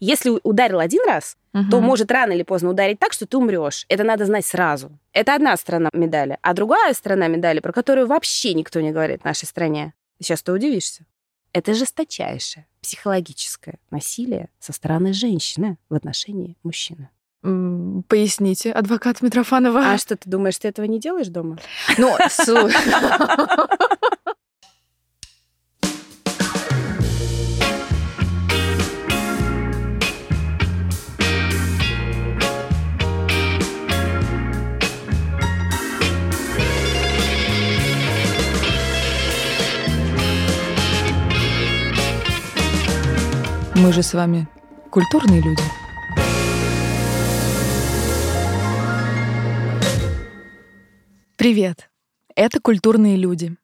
Если ударил один раз, угу. то может рано или поздно ударить так, что ты умрешь. Это надо знать сразу. Это одна сторона медали. А другая сторона медали, про которую вообще никто не говорит в нашей стране, сейчас ты удивишься. Это жесточайшее психологическое насилие со стороны женщины в отношении мужчины. Поясните, адвокат Митрофанова. А что, ты думаешь, ты этого не делаешь дома? Ну, Мы же с вами культурные люди. Привет! Это «Культурные люди».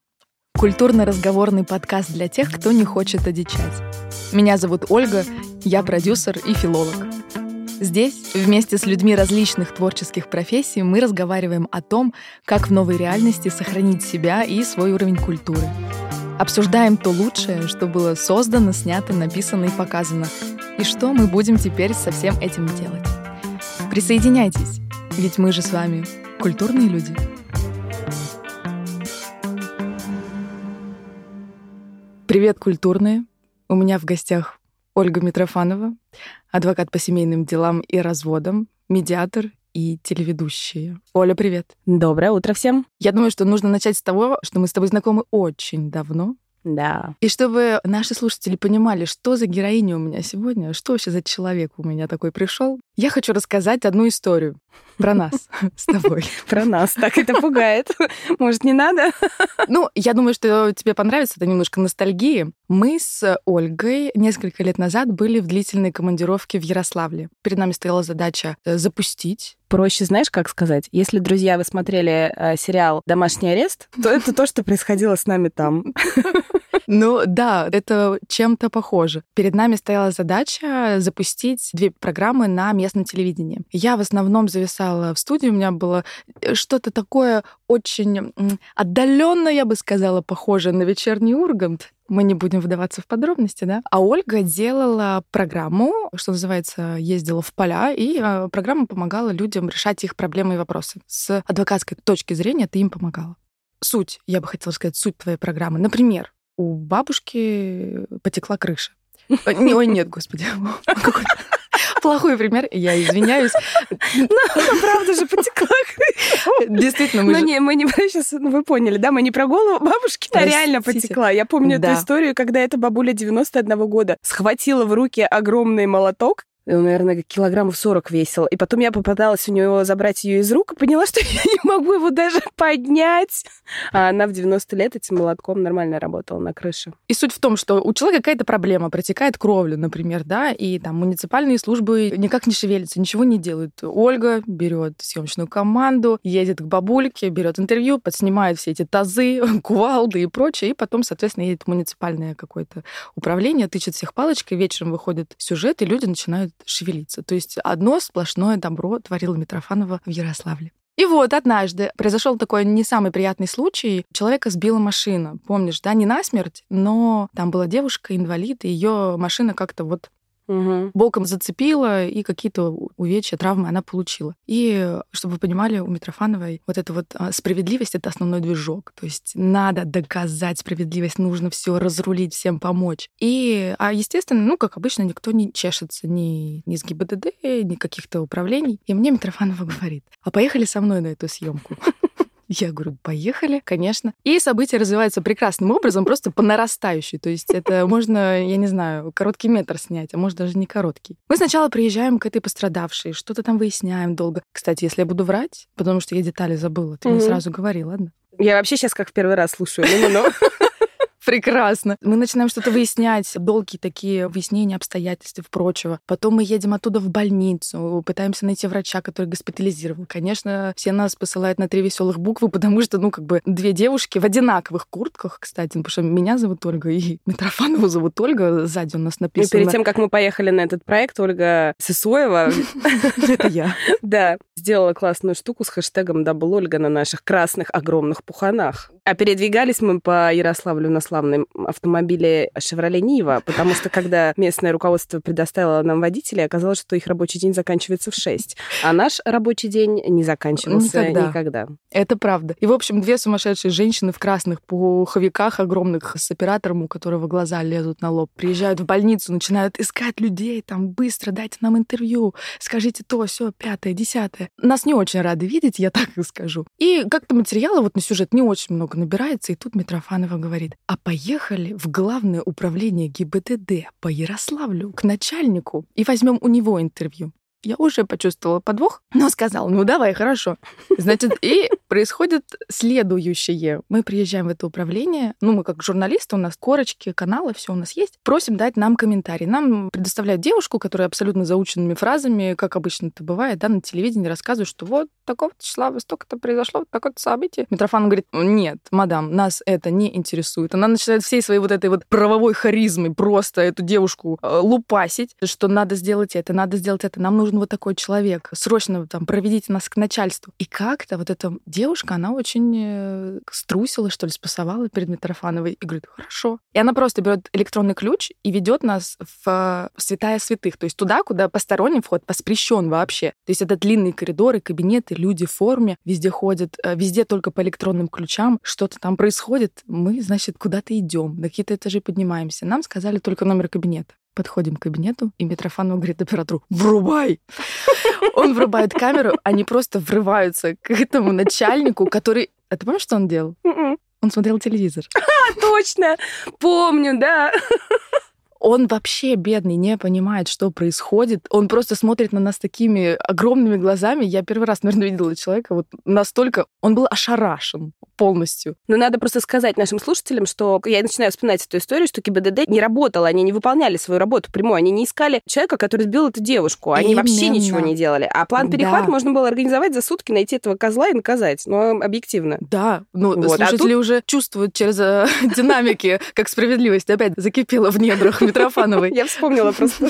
Культурно-разговорный подкаст для тех, кто не хочет одичать. Меня зовут Ольга, я продюсер и филолог. Здесь, вместе с людьми различных творческих профессий, мы разговариваем о том, как в новой реальности сохранить себя и свой уровень культуры — Обсуждаем то лучшее, что было создано, снято, написано и показано. И что мы будем теперь со всем этим делать. Присоединяйтесь, ведь мы же с вами культурные люди. Привет, культурные! У меня в гостях Ольга Митрофанова, адвокат по семейным делам и разводам, медиатор и телеведущие. Оля, привет. Доброе утро всем. Я думаю, что нужно начать с того, что мы с тобой знакомы очень давно. Да. И чтобы наши слушатели понимали, что за героиня у меня сегодня, что вообще за человек у меня такой пришел, я хочу рассказать одну историю про нас с тобой. Про нас. Так это пугает. Может, не надо? Ну, я думаю, что тебе понравится. Это немножко ностальгии. Мы с Ольгой несколько лет назад были в длительной командировке в Ярославле. Перед нами стояла задача э, запустить проще, знаешь, как сказать? Если, друзья, вы смотрели э, сериал «Домашний арест», то это то, что происходило с нами там. Ну да, это чем-то похоже. Перед нами стояла задача запустить две программы на местном телевидении. Я в основном зависала в студии, у меня было э, что-то такое очень отдаленно, я бы сказала, похоже на вечерний Ургант. Мы не будем вдаваться в подробности, да? А Ольга делала программу, что называется, ездила в поля, и э, программа помогала людям решать их проблемы и вопросы. С адвокатской точки зрения ты им помогала. Суть, я бы хотела сказать, суть твоей программы. Например, у бабушки потекла крыша. Э, ой, нет, господи. Плохой пример, я извиняюсь. Ну, правда же потекла. Действительно, мы Ну, не, мы не сейчас, ну, вы поняли, да, мы не про голову бабушки, а реально потекла. Я помню эту историю, когда эта бабуля 91 года схватила в руки огромный молоток он, наверное, килограммов 40 весил. И потом я попыталась у него забрать ее из рук и поняла, что я не могу его даже поднять. А она в 90 лет этим молотком нормально работала на крыше. И суть в том, что у человека какая-то проблема, протекает кровля, например, да, и там муниципальные службы никак не шевелятся, ничего не делают. Ольга берет съемочную команду, едет к бабульке, берет интервью, подснимает все эти тазы, кувалды и прочее, и потом, соответственно, едет в муниципальное какое-то управление, тычет всех палочкой, вечером выходит сюжет, и люди начинают шевелиться. То есть одно сплошное добро творила Митрофанова в Ярославле. И вот однажды произошел такой не самый приятный случай. Человека сбила машина. Помнишь, да, не насмерть, но там была девушка, инвалид, и ее машина как-то вот Угу. Боком зацепила, и какие-то увечья, травмы она получила. И, чтобы вы понимали, у Митрофановой вот эта вот а, справедливость — это основной движок. То есть надо доказать справедливость, нужно все разрулить, всем помочь. И, а естественно, ну, как обычно, никто не чешется ни, ни с ГИБДД, ни каких-то управлений. И мне Митрофанова говорит, а поехали со мной на эту съемку. Я говорю, поехали, конечно. И события развиваются прекрасным образом, просто по нарастающей. То есть это можно, я не знаю, короткий метр снять, а может даже не короткий. Мы сначала приезжаем к этой пострадавшей, что-то там выясняем долго. Кстати, если я буду врать, потому что я детали забыла, ты мне сразу говори, ладно? Я вообще сейчас как в первый раз слушаю. Ну-ну-ну. Прекрасно. Мы начинаем что-то выяснять, долгие такие выяснения обстоятельств и прочего. Потом мы едем оттуда в больницу, пытаемся найти врача, который госпитализировал. Конечно, все нас посылают на три веселых буквы, потому что, ну, как бы две девушки в одинаковых куртках, кстати, потому что меня зовут Ольга и Митрофанову зовут Ольга, сзади у нас написано. И перед тем, как мы поехали на этот проект, Ольга Сысоева... Это я. Да, сделала классную штуку с хэштегом «Дабл Ольга» на наших красных огромных пуханах. А передвигались мы по Ярославлю на славном автомобиле «Шевроле Нива», потому что когда местное руководство предоставило нам водителей, оказалось, что их рабочий день заканчивается в 6, а наш рабочий день не заканчивался никогда. никогда. Это правда. И, в общем, две сумасшедшие женщины в красных пуховиках огромных с оператором, у которого глаза лезут на лоб, приезжают в больницу, начинают искать людей, там, быстро дайте нам интервью, скажите то, все, пятое, десятое. Нас не очень рады видеть, я так и скажу. И как-то материала вот на сюжет не очень много набирается, и тут Митрофанова говорит, а поехали в главное управление ГИБДД по Ярославлю к начальнику и возьмем у него интервью я уже почувствовала подвох, но сказал, ну давай, хорошо. Значит, и происходит следующее. Мы приезжаем в это управление, ну мы как журналисты, у нас корочки, каналы, все у нас есть. Просим дать нам комментарий. Нам предоставляют девушку, которая абсолютно заученными фразами, как обычно это бывает, да, на телевидении рассказывает, что вот такого числа столько-то произошло, вот такое-то событие. Митрофан говорит, нет, мадам, нас это не интересует. Она начинает всей своей вот этой вот правовой харизмой просто эту девушку э, лупасить, что надо сделать это, надо сделать это, нам нужно нужен вот такой человек, срочно там проведите нас к начальству. И как-то вот эта девушка, она очень э, струсила, что ли, спасовала перед Митрофановой и говорит, хорошо. И она просто берет электронный ключ и ведет нас в святая святых, то есть туда, куда посторонний вход воспрещен вообще. То есть это длинные коридоры, кабинеты, люди в форме, везде ходят, э, везде только по электронным ключам, что-то там происходит, мы, значит, куда-то идем, на какие-то этажи поднимаемся. Нам сказали только номер кабинета. Подходим к кабинету, и Митрофанов говорит оператору, врубай! Он врубает камеру, они просто врываются к этому начальнику, который... А ты помнишь, что он делал? М-м. Он смотрел телевизор. А, точно! Помню, да. Он вообще бедный, не понимает, что происходит. Он просто смотрит на нас такими огромными глазами. Я первый раз, наверное, видела человека вот настолько... Он был ошарашен полностью. Но надо просто сказать нашим слушателям, что я начинаю вспоминать эту историю, что ГИБДД не работала, они не выполняли свою работу прямую, они не искали человека, который сбил эту девушку, они Именно. вообще ничего не делали. А план перехват да. можно было организовать за сутки, найти этого козла и наказать, но объективно. Да, ну вот. Слушатели а тут... уже чувствуют через э, динамики, как справедливость опять закипела в недрах Митрофановой. Я вспомнила просто.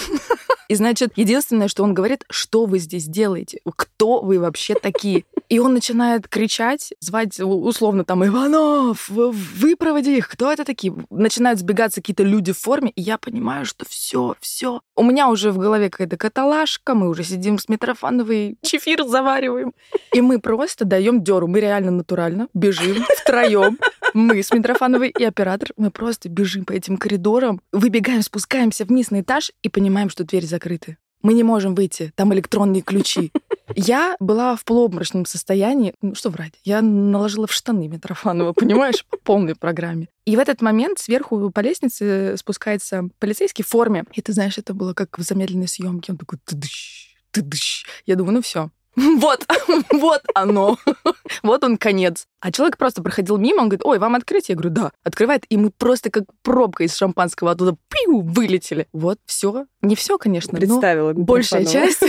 И значит, единственное, что он говорит, что вы здесь делаете? Кто вы вообще такие? И он начинает кричать, звать условно там Иванов, выпроводи их, кто это такие? Начинают сбегаться какие-то люди в форме, и я понимаю, что все, все. У меня уже в голове какая-то каталажка, мы уже сидим с Митрофановой, чефир завариваем. И мы просто даем деру, мы реально натурально бежим втроем. Мы с Митрофановой и оператор, мы просто бежим по этим коридорам, выбегаем, спускаемся вниз на этаж и понимаем, что двери закрыты. Мы не можем выйти, там электронные ключи. Я была в полуобморочном состоянии. Ну, что врать? Я наложила в штаны Митрофанова, понимаешь, по полной программе. И в этот момент сверху по лестнице спускается полицейский в форме. И ты знаешь, это было как в замедленной съемке. Он такой тыдыщ, тыдыщ. Я думаю, ну все, вот, вот оно. вот он конец. А человек просто проходил мимо, он говорит, ой, вам открыть? Я говорю, да. Открывает, и мы просто как пробка из шампанского оттуда пиу, вылетели. Вот, все. Не все, конечно, Представила. но большая часть.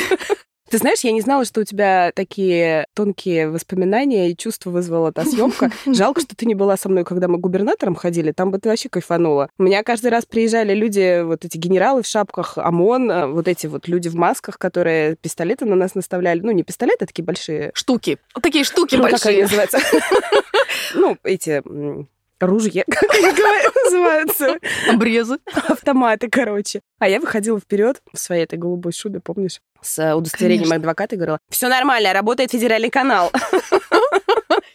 Ты знаешь, я не знала, что у тебя такие тонкие воспоминания и чувства вызвала та съемка. Жалко, что ты не была со мной, когда мы губернатором ходили. Там бы ты вообще кайфанула. У меня каждый раз приезжали люди, вот эти генералы в шапках, ОМОН, э, вот эти вот люди в масках, которые пистолеты на нас наставляли. Ну, не пистолеты, а такие большие... Штуки. Такие штуки ну, большие. Как они называются? Ну, эти ружья, как они называются. Обрезы. Автоматы, короче. А я выходила вперед в своей этой голубой шубе, помнишь? С удостоверением Конечно. адвоката и говорила, все нормально, работает федеральный канал.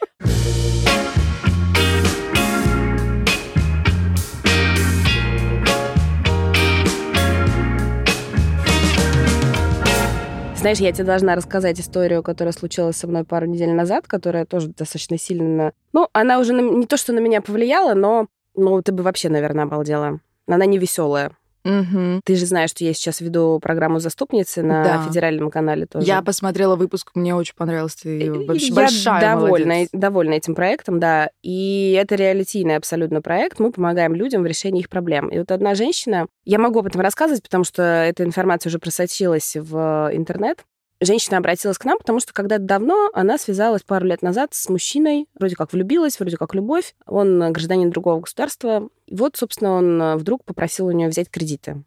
Знаешь, я тебе должна рассказать историю, которая случилась со мной пару недель назад, которая тоже достаточно сильно... Ну, она уже на... не то, что на меня повлияла, но ну, ты бы вообще, наверное, обалдела. Она не веселая. Угу. Ты же знаешь, что я сейчас веду программу «Заступницы» на да. федеральном канале тоже. Я посмотрела выпуск, мне очень понравился. Ты вообще я большая довольна, молодец. довольна этим проектом, да. И это реалитийный абсолютно проект. Мы помогаем людям в решении их проблем. И вот одна женщина, я могу об этом рассказывать, потому что эта информация уже просочилась в интернет женщина обратилась к нам, потому что когда-то давно она связалась пару лет назад с мужчиной, вроде как влюбилась, вроде как любовь. Он гражданин другого государства. И вот, собственно, он вдруг попросил у нее взять кредиты.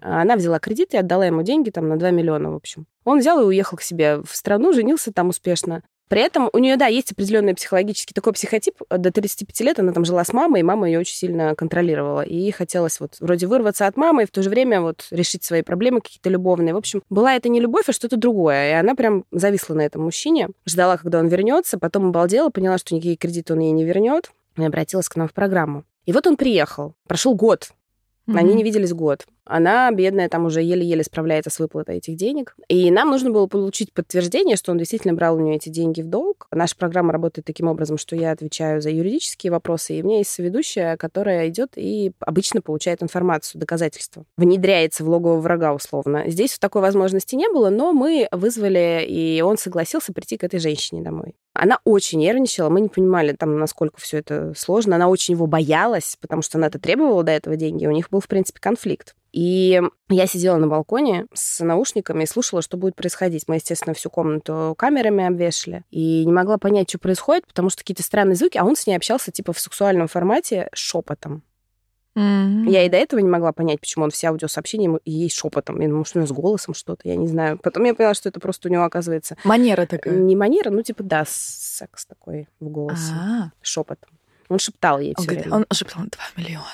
Она взяла кредит и отдала ему деньги там на 2 миллиона, в общем. Он взял и уехал к себе в страну, женился там успешно. При этом у нее, да, есть определенный психологический такой психотип. До 35 лет она там жила с мамой, и мама ее очень сильно контролировала. И ей хотелось вот вроде вырваться от мамы и в то же время вот решить свои проблемы какие-то любовные. В общем, была это не любовь, а что-то другое. И она прям зависла на этом мужчине, ждала, когда он вернется, потом обалдела, поняла, что никакие кредиты он ей не вернет, и обратилась к нам в программу. И вот он приехал. Прошел год. Mm-hmm. Они не виделись год. Она, бедная, там уже еле-еле справляется с выплатой этих денег. И нам нужно было получить подтверждение, что он действительно брал у нее эти деньги в долг. Наша программа работает таким образом, что я отвечаю за юридические вопросы, и у меня есть соведущая, которая идет и обычно получает информацию, доказательства. Внедряется в логово врага, условно. Здесь такой возможности не было, но мы вызвали, и он согласился прийти к этой женщине домой. Она очень нервничала, мы не понимали, там, насколько все это сложно. Она очень его боялась, потому что она это требовала до этого деньги. У них был, в принципе, конфликт. И я сидела на балконе с наушниками и слушала, что будет происходить. Мы, естественно, всю комнату камерами обвешали. И не могла понять, что происходит, потому что какие-то странные звуки, а он с ней общался типа в сексуальном формате шепотом. Mm-hmm. Я и до этого не могла понять, почему он все аудиосообщения ей шепотом. Я думала, что у него с голосом что-то, я не знаю. Потом я поняла, что это просто у него оказывается... Манера такая. Не манера, ну типа да, секс такой в голосе. А-а-а. Шепотом. Он шептал ей он все говорит, время. Он шептал, два миллиона,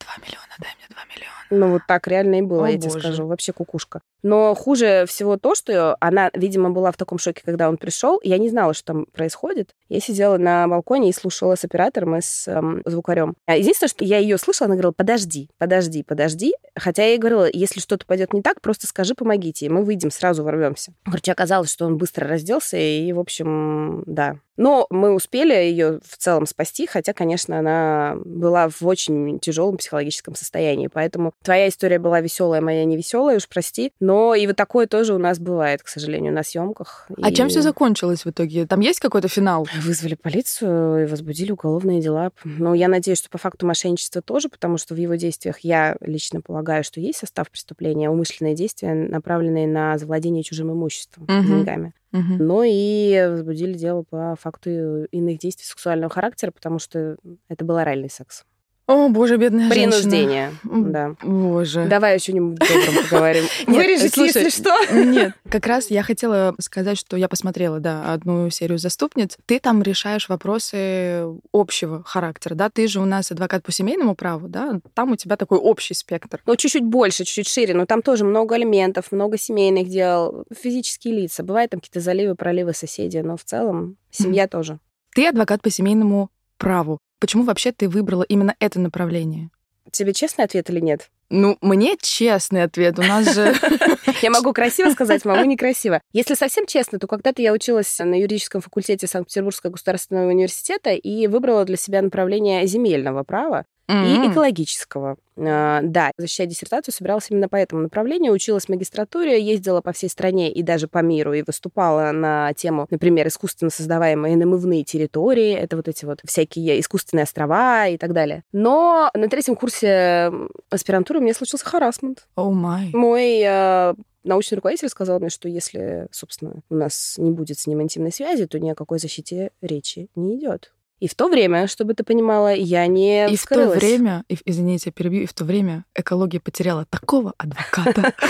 два миллиона, дай мне два миллиона. Ну, вот так реально и было, О, я тебе скажу. Вообще кукушка. Но хуже всего то, что она, видимо, была в таком шоке, когда он пришел. Я не знала, что там происходит. Я сидела на балконе и слушала с оператором и с эм, звукарем. А единственное, что я ее слышала, она говорила, подожди, подожди, подожди. Хотя я ей говорила, если что-то пойдет не так, просто скажи, помогите, и мы выйдем, сразу ворвемся. Короче, оказалось, что он быстро разделся, и, в общем, да. Но мы успели ее в целом спасти, хотя, конечно, она была в очень тяжелом психологическом состоянии. Поэтому твоя история была веселая, моя не веселая, уж прости. Но и вот такое тоже у нас бывает, к сожалению, на съемках. А и... чем все закончилось в итоге? Там есть какой-то финал? Вызвали полицию и возбудили уголовные дела. Но я надеюсь, что по факту мошенничества тоже, потому что в его действиях я лично полагаю, что есть состав преступления, умышленные действия, направленные на завладение чужим имуществом, угу. деньгами. Угу. Но и возбудили дело по факту иных действий сексуального характера, потому что это был оральный секс. О, боже, бедная Принуждение, женщина. да. Боже. Давай о чем-нибудь добром поговорим. Вырежите, если что. Нет, как раз я хотела сказать, что я посмотрела, да, одну серию «Заступниц». Ты там решаешь вопросы общего характера, да? Ты же у нас адвокат по семейному праву, да? Там у тебя такой общий спектр. Ну, чуть-чуть больше, чуть-чуть шире, но там тоже много элементов, много семейных дел, физические лица. Бывают там какие-то заливы, проливы соседи, но в целом семья тоже. Ты адвокат по семейному праву. Почему вообще ты выбрала именно это направление? Тебе честный ответ или нет? Ну, мне честный ответ. У нас же... Я могу красиво сказать, могу некрасиво. Если совсем честно, то когда-то я училась на юридическом факультете Санкт-Петербургского государственного университета и выбрала для себя направление земельного права mm-hmm. и экологического. А, да, защищать диссертацию собиралась именно по этому направлению. Училась в магистратуре, ездила по всей стране и даже по миру, и выступала на тему, например, искусственно создаваемые намывные территории, это вот эти вот всякие искусственные острова и так далее. Но на третьем курсе аспирантуры у меня случился харасмент. Oh my. Мой э, научный руководитель сказал мне, что если, собственно, у нас не будет с ним интимной связи, то ни о какой защите речи не идет. И в то время, чтобы ты понимала, я не И вскрылась. в то время, извините, я перебью, и в то время экология потеряла такого адвоката.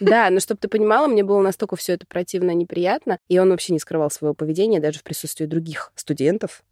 Да, но чтобы ты понимала, мне было настолько все это противно, неприятно, и он вообще не скрывал своего поведения даже в присутствии других студентов.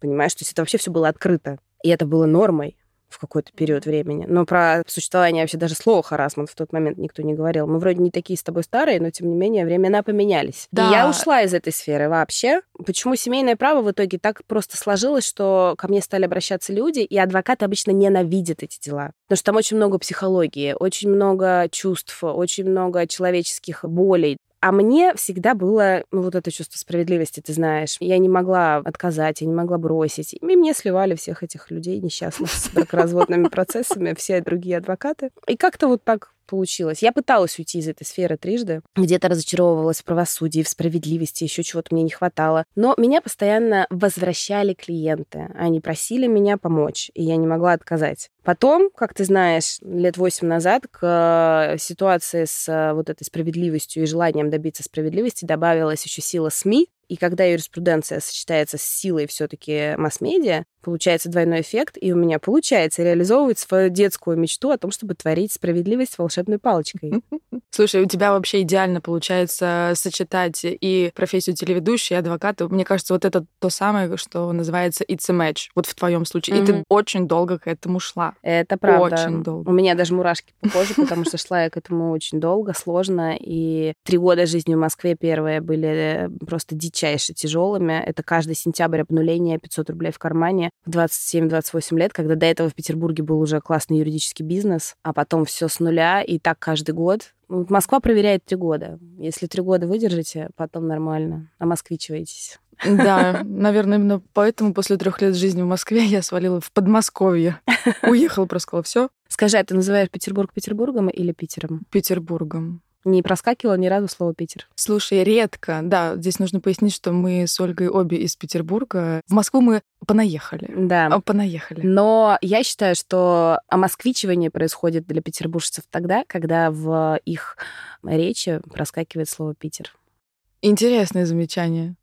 Понимаешь, то есть это вообще все было открыто. И это было нормой в какой-то период времени. Но про существование вообще даже слова харасмент в тот момент никто не говорил. Мы вроде не такие с тобой старые, но тем не менее времена поменялись. Да. И я ушла из этой сферы вообще. Почему семейное право в итоге так просто сложилось, что ко мне стали обращаться люди, и адвокаты обычно ненавидят эти дела. Потому что там очень много психологии, очень много чувств, очень много человеческих болей. А мне всегда было ну, вот это чувство справедливости, ты знаешь. Я не могла отказать, я не могла бросить. И мне сливали всех этих людей несчастных с бракоразводными процессами, все другие адвокаты. И как-то вот так получилось. Я пыталась уйти из этой сферы трижды. Где-то разочаровывалась в правосудии, в справедливости, еще чего-то мне не хватало. Но меня постоянно возвращали клиенты. Они просили меня помочь, и я не могла отказать. Потом, как ты знаешь, лет восемь назад к э, ситуации с э, вот этой справедливостью и желанием добиться справедливости добавилась еще сила СМИ, И когда юриспруденция сочетается с силой все-таки масс-медиа, получается двойной эффект, и у меня получается реализовывать свою детскую мечту о том, чтобы творить справедливость волшебной палочкой. Слушай, у тебя вообще идеально получается сочетать и профессию телеведущей, и адвоката. Мне кажется, вот это то самое, что называется it's a match. Вот в твоем случае. Mm-hmm. И ты очень долго к этому шла. Это правда. Очень долго. У меня даже мурашки по коже, потому что шла я к этому очень долго, сложно. И три года жизни в Москве первые были просто дичайше тяжелыми. Это каждый сентябрь обнуление, 500 рублей в кармане в 27-28 лет, когда до этого в Петербурге был уже классный юридический бизнес, а потом все с нуля, и так каждый год. Москва проверяет три года. Если три года выдержите, потом нормально. А москвичиваетесь. Да, наверное, именно поэтому после трех лет жизни в Москве я свалила в Подмосковье. Уехала, просто сказала, все. Скажи, а ты называешь Петербург Петербургом или Питером? Петербургом. Не проскакивало ни разу слово Питер. Слушай, редко. Да, здесь нужно пояснить, что мы с Ольгой обе из Петербурга. В Москву мы понаехали. Да. А, понаехали. Но я считаю, что омосквичивание происходит для петербуржцев тогда, когда в их речи проскакивает слово Питер. Интересное замечание.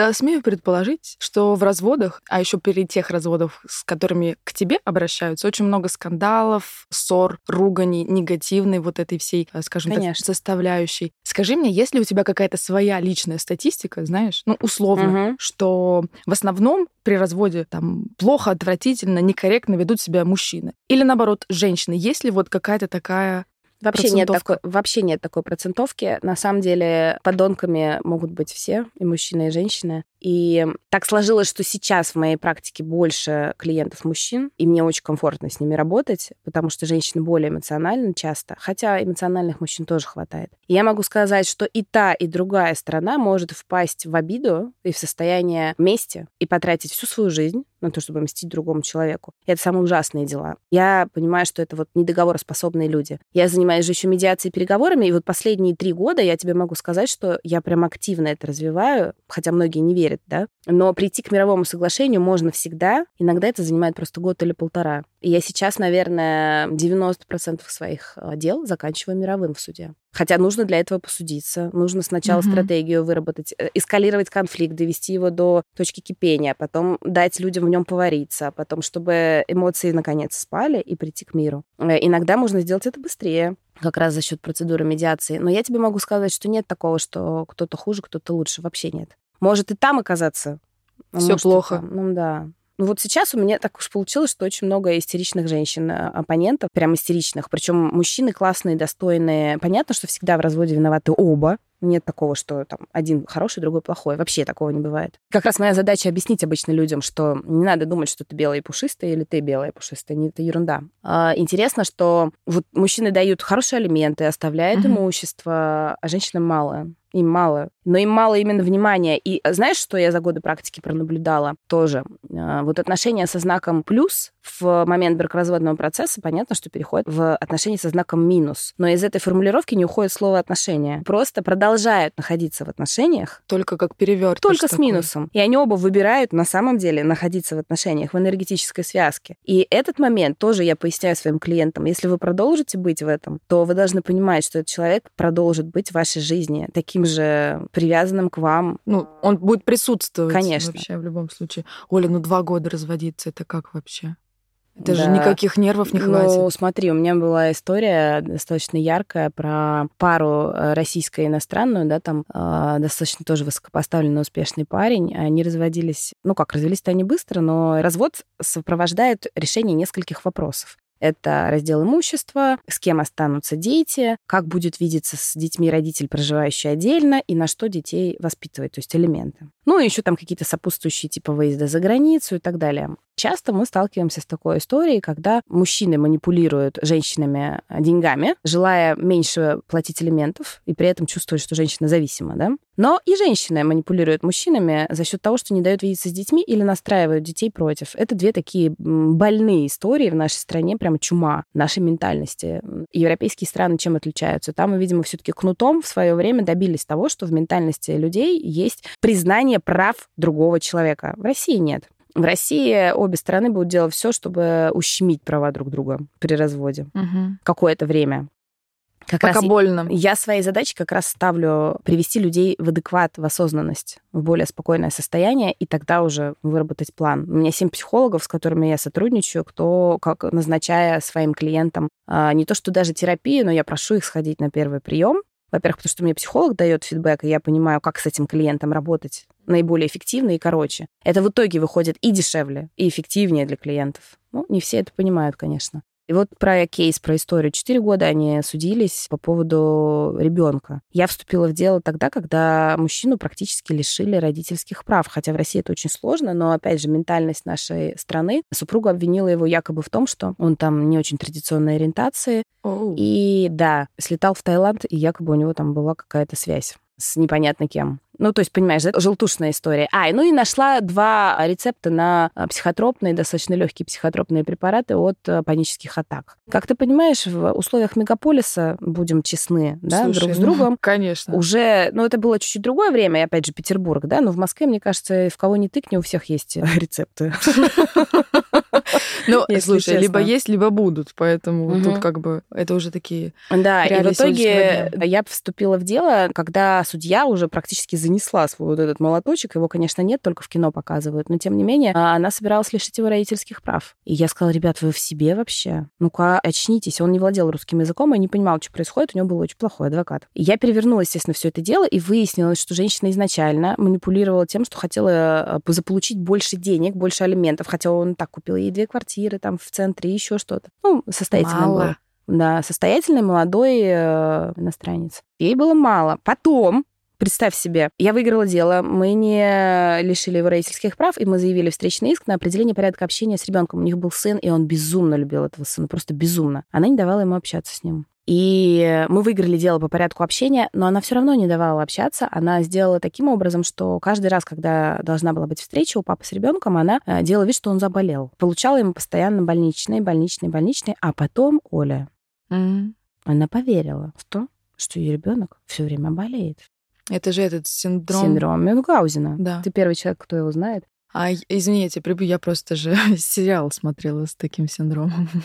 Э, смею предположить, что в разводах, а еще при тех разводах, с которыми к тебе обращаются, очень много скандалов, ссор, руганий, негативной вот этой всей, э, скажем Конечно. так, составляющей. Скажи мне, есть ли у тебя какая-то своя личная статистика, знаешь, ну, условно, Угу. что в основном при разводе там плохо, отвратительно, некорректно ведут себя мужчины? Или наоборот, женщины? Есть ли вот какая-то такая Вообще нет, такой, вообще нет такой процентовки. На самом деле подонками могут быть все, и мужчины, и женщины. И так сложилось, что сейчас в моей практике больше клиентов мужчин, и мне очень комфортно с ними работать, потому что женщины более эмоциональны часто, хотя эмоциональных мужчин тоже хватает. И я могу сказать, что и та, и другая сторона может впасть в обиду и в состояние мести и потратить всю свою жизнь на то, чтобы мстить другому человеку. И это самые ужасные дела. Я понимаю, что это вот недоговороспособные люди. Я занимаюсь же еще медиацией и переговорами, и вот последние три года я тебе могу сказать, что я прям активно это развиваю, хотя многие не верят, да. Но прийти к мировому соглашению можно всегда. Иногда это занимает просто год или полтора. И я сейчас, наверное, 90% своих э, дел заканчиваю мировым в суде. Хотя нужно для этого посудиться. Нужно сначала Мгм. стратегию выработать, э, эскалировать конфликт, довести его до точки кипения, потом дать людям в нем повариться, потом, чтобы эмоции наконец спали и прийти к миру. Э, Иногда можно сделать это быстрее как раз за счет процедуры медиации. Но я тебе могу сказать, что нет такого, что кто-то хуже, кто-то лучше. Вообще нет. Может и там оказаться. а и плохо. там. Ну да. Ну вот сейчас у меня так уж получилось, что очень много истеричных женщин, э, прям истеричных. Причем мужчины классные, достойные. Понятно, что всегда в разводе виноваты оба. Нет такого, что там один хороший, другой плохой. Вообще такого не бывает. Как раз моя задача объяснить обычно людям, что не надо думать, что ты белая и пушистая, или ты белая и пушистая. Не, это ерунда. А, интересно, что вот мужчины дают хорошие алименты, оставляют Мгм. имущество, а женщинам мало. Им мало. Но им мало именно внимания. И знаешь, что я за годы практики пронаблюдала тоже? А, Вот отношения со знаком плюс в момент бракоразводного процесса, понятно, что переходит в отношения со знаком минус. Но из этой формулировки не уходит слово отношения. Просто продолжают находиться в отношениях, только как перевертыш только с такой? минусом. И они оба выбирают на самом деле находиться в отношениях, в энергетической связке. И этот момент тоже я поясняю своим клиентам. Если вы продолжите быть в этом, то вы должны понимать, что этот человек продолжит быть в вашей жизни таким же привязанным к вам. Ну, он будет присутствовать. Конечно. Вообще, в любом случае. Оля, ну два года разводиться, это как вообще? Это же Да. никаких нервов не Ну, хватит. смотри, у меня была история достаточно яркая про пару э, российско-иностранную, да, там э, достаточно тоже высокопоставленный успешный парень. Они разводились, ну как, развелись-то они быстро, но развод сопровождает решение нескольких вопросов. Это раздел имущества, с кем останутся дети, как будет видеться с детьми родитель, проживающий отдельно, и на что детей воспитывать, то есть элементы. Ну, и еще там какие-то сопутствующие типа выезда за границу и так далее. Часто мы сталкиваемся с такой историей, когда мужчины манипулируют женщинами э, деньгами, желая меньше платить элементов, и при этом чувствуют, что женщина зависима, да? Но и женщины манипулируют мужчинами за счет того, что не дают видеться с детьми или настраивают детей против. Это две такие больные истории в нашей стране, прям чума нашей ментальности. Европейские страны чем отличаются? Там видимо, все-таки кнутом в свое время добились того, что в ментальности людей есть признание прав другого человека. В России нет. В России обе стороны будут делать все, чтобы ущемить права друг друга при разводе Мгм. какое-то время. Как Пока раз больно. Я своей задачей как раз ставлю привести людей в адекват, в осознанность, в более спокойное состояние, и тогда уже выработать план. У меня семь психологов, с которыми я сотрудничаю, кто, как назначая своим клиентам а, не то что даже терапию, но я прошу их сходить на первый прием, во-первых, потому что мне психолог дает фидбэк, и я понимаю, как с этим клиентом работать наиболее эффективно и короче. Это в итоге выходит и дешевле, и эффективнее для клиентов. Ну, не все это понимают, конечно. И вот про кейс, про историю. Четыре года они судились по поводу ребенка. Я вступила в дело тогда, когда мужчину практически лишили родительских прав. Хотя в России это очень сложно, но, опять же, ментальность нашей страны. Супруга обвинила его якобы в том, что он там не очень традиционной ориентации. Oh. И да, слетал в Таиланд, и якобы у него там была какая-то связь с непонятно кем. Ну, то есть, понимаешь, это желтушная история. А, ну и нашла два рецепта на а, психотропные, достаточно легкие психотропные препараты от а, панических атак. Как ты понимаешь, в условиях мегаполиса, будем честны, да, Слушай, друг с другом. Ну, конечно. Уже, ну, это было чуть-чуть другое время, и опять же, Петербург, да, но в Москве, мне кажется, в кого не тыкни, у всех есть рецепты. Ну, слушай, либо есть, либо будут, поэтому тут как бы это уже такие Да, и в итоге я вступила в дело, когда судья уже практически занесла свой вот этот молоточек. Его, конечно, нет, только в кино показывают. Но, тем не менее, а, она собиралась лишить его родительских прав. И я сказала, ребят, вы в себе вообще? Ну-ка, очнитесь. Он не владел русским языком и не понимал, что происходит. У него был очень плохой адвокат. И я перевернула, естественно, все это дело и выяснилось, что женщина изначально манипулировала тем, что хотела а, заполучить больше денег, больше алиментов. Хотя он так купил ей две квартиры там в центре, еще что-то. Ну, состоятельный был. Да, состоятельный молодой э, иностранец. Ей было мало. Потом Представь себе, я выиграла дело, мы не лишили его родительских прав, и мы заявили встречный иск на определение порядка общения с ребенком. У них был сын, и он безумно любил этого сына, просто безумно. Она не давала ему общаться с ним. И мы выиграли дело по порядку общения, но она все равно не давала общаться. Она сделала таким образом, что каждый раз, когда должна была быть встреча у папы с ребенком, она э, делала вид, что он заболел. Получала ему постоянно больничные, больничные, больничные. А потом Оля, mm-hmm. она поверила в то, что ее ребенок все время болеет. Это же этот синдром... Синдром Мюнхгаузена. Да. Ты первый человек, кто его знает. А, извините, я просто же сериал смотрела с таким синдромом.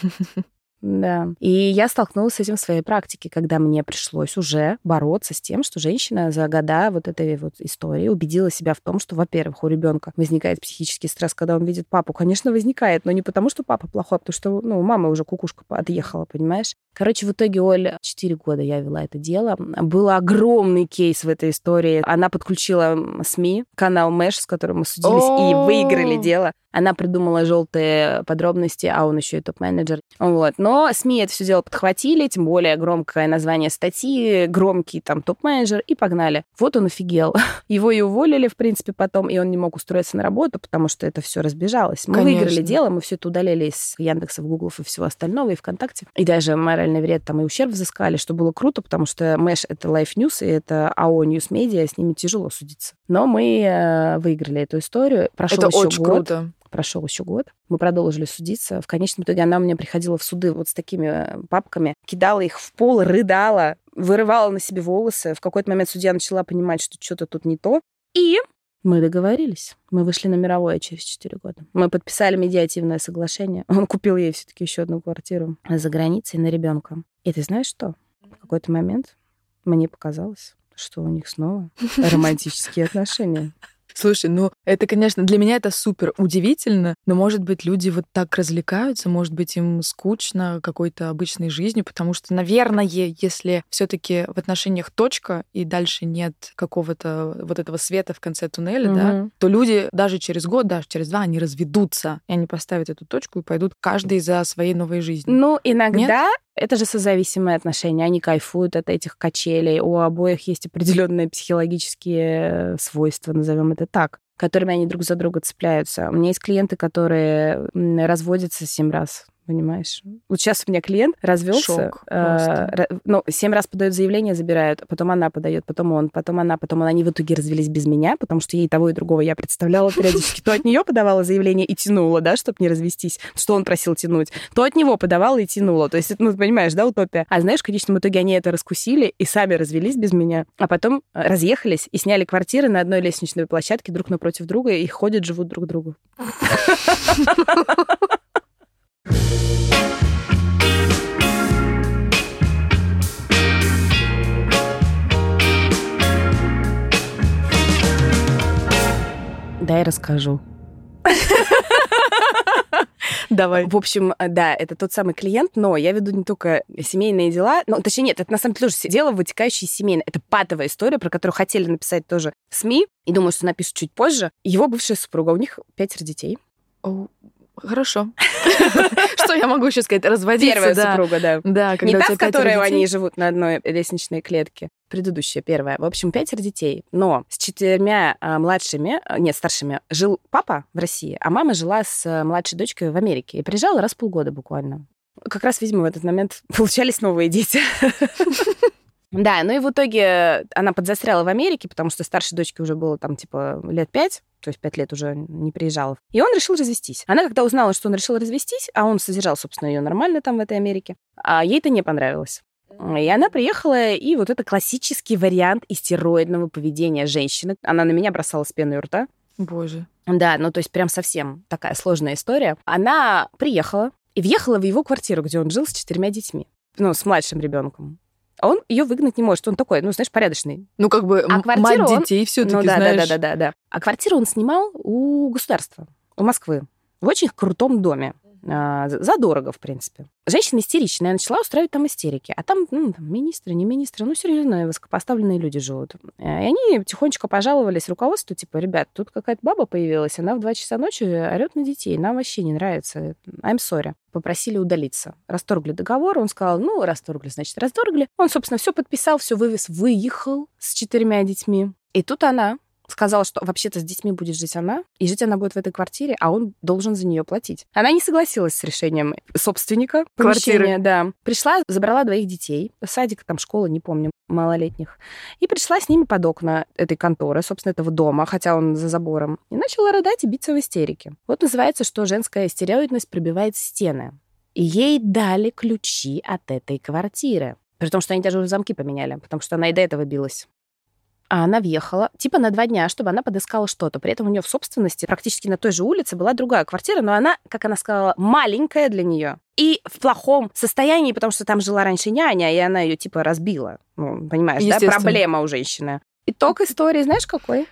Да. И я столкнулась с этим в своей практике, когда мне пришлось уже бороться с тем, что женщина за года вот этой вот истории убедила себя в том, что, во-первых, у ребенка возникает психический стресс, когда он видит папу. Конечно, возникает, но не потому, что папа плохой, а потому что, ну, мама уже кукушка отъехала, понимаешь? Короче, в итоге, Оля, 4 года я вела это дело. Был огромный кейс в этой истории. Она подключила СМИ, канал Мэш, с которым мы судились, и выиграли дело. Она придумала желтые подробности, а он еще и топ-менеджер. Вот. Но СМИ это все дело подхватили, тем более громкое название статьи, громкий там топ-менеджер, и погнали. Вот он офигел. Его и уволили, в принципе, потом, и он не мог устроиться на работу, потому что это все разбежалось. Мы Конечно. выиграли дело, мы все это удалили из Яндекса, в Гуглов и всего остального, и ВКонтакте. И даже моральный вред там и ущерб взыскали, что было круто, потому что Мэш — это Life News, и это АО News Media, с ними тяжело судиться. Но мы э, выиграли эту историю. Прошел это еще очень год. круто прошел еще год. Мы продолжили судиться. В конечном итоге она у меня приходила в суды вот с такими э, папками, кидала их в пол, рыдала, вырывала на себе волосы. В какой-то момент судья начала понимать, что что-то тут не то. И мы договорились. Мы вышли на мировое через 4 года. Мы подписали медиативное соглашение. Он купил ей все-таки еще одну квартиру за границей на ребенка. И ты знаешь что? В какой-то момент мне показалось, что у них снова романтические отношения. Слушай, ну это, конечно, для меня это супер удивительно, но, может быть, люди вот так развлекаются, может быть, им скучно какой-то обычной жизнью, потому что, наверное, если все таки в отношениях точка и дальше нет какого-то вот этого света в конце туннеля, угу. да, то люди даже через год, даже через два, они разведутся, и они поставят эту точку и пойдут каждый за своей новой жизнью. Ну, иногда нет? Это же созависимые отношения, они кайфуют от этих качелей, у обоих есть определенные психологические свойства, назовем это так, которыми они друг за друга цепляются. У меня есть клиенты, которые разводятся семь раз понимаешь? Вот сейчас у меня клиент развелся, э, ну, семь раз подает заявление, забирают, потом она подает, потом он, потом она, потом он. Они в итоге развелись без меня, потому что ей того и другого я представляла периодически. То от нее подавала заявление и тянула, да, чтобы не развестись, что он просил тянуть, то от него подавала и тянула. То есть, ну, понимаешь, да, утопия. А знаешь, в конечном итоге они это раскусили и сами развелись без меня, а потом э, разъехались и сняли квартиры на одной лестничной площадке друг напротив друга и ходят, живут друг другу. Дай расскажу. Давай. В общем, э, да, это тот самый клиент, но я веду не только семейные дела, ну, точнее, нет, это на самом деле тоже дело, вытекающее семейное. Это патовая история, про которую хотели написать тоже СМИ, и думаю, что напишут чуть позже. Его бывшая супруга, у них пятеро детей. О, Хорошо. Что я могу еще сказать? Разводиться, Первая супруга, да. Да, Не та, в которой они живут на одной лестничной клетке. Предыдущая, первая. В общем, пятеро детей. Но с четырьмя а, младшими, а, нет, старшими, жил папа в России, а мама жила с а, младшей дочкой в Америке. И приезжала раз в полгода буквально. Как раз, видимо, в этот момент получались новые дети. Да, ну и в итоге она подзастряла в Америке, потому что старшей дочке уже было там типа лет пять, то есть пять лет уже не приезжала. И он решил развестись. Она, когда узнала, что он решил развестись, а он содержал, собственно, ее нормально там в этой Америке, а ей это не понравилось. И она приехала, и вот это классический вариант истероидного поведения женщины. Она на меня бросала с пеной у рта. Боже. Да, ну то есть прям совсем такая сложная история. Она приехала и въехала в его квартиру, где он жил с четырьмя детьми. Ну, с младшим ребенком. А он ее выгнать не может. Он такой, ну, знаешь, порядочный. Ну, как бы а мать он... детей все-таки, ну, да, знаешь. Да, да, да, да. А квартиру он снимал у государства, у Москвы, в очень крутом доме. А, задорого, в принципе. Женщина истеричная, начала устраивать там истерики. А там, ну, там министры, не министры, ну, серьезно, высокопоставленные люди живут. Э, и они тихонечко пожаловались руководству, типа, ребят, тут какая-то баба появилась, она в 2 часа ночи орет на детей, нам вообще не нравится, I'm sorry. Попросили удалиться. Расторгли договор, он сказал, ну, расторгли, значит, расторгли. Он, собственно, все подписал, все вывез, выехал с четырьмя детьми. И тут она сказала, что вообще-то с детьми будет жить она, и жить она будет в этой квартире, а он должен за нее платить. Она не согласилась с решением собственника квартиры. Да. Пришла, забрала двоих детей, садик, там школа, не помню, малолетних, и пришла с ними под окна этой конторы, собственно, этого дома, хотя он за забором, и начала рыдать и биться в истерике. Вот называется, что женская стереоидность пробивает стены. И ей дали ключи от этой квартиры. При том, что они даже уже замки поменяли, потому что она и до этого билась. А она въехала, типа на два дня, чтобы она подыскала что-то. При этом у нее в собственности практически на той же улице была другая квартира, но она, как она сказала, маленькая для нее. И в плохом состоянии, потому что там жила раньше няня, и она ее типа разбила. Ну, понимаешь, да? Проблема у женщины. Итог истории, знаешь, какой?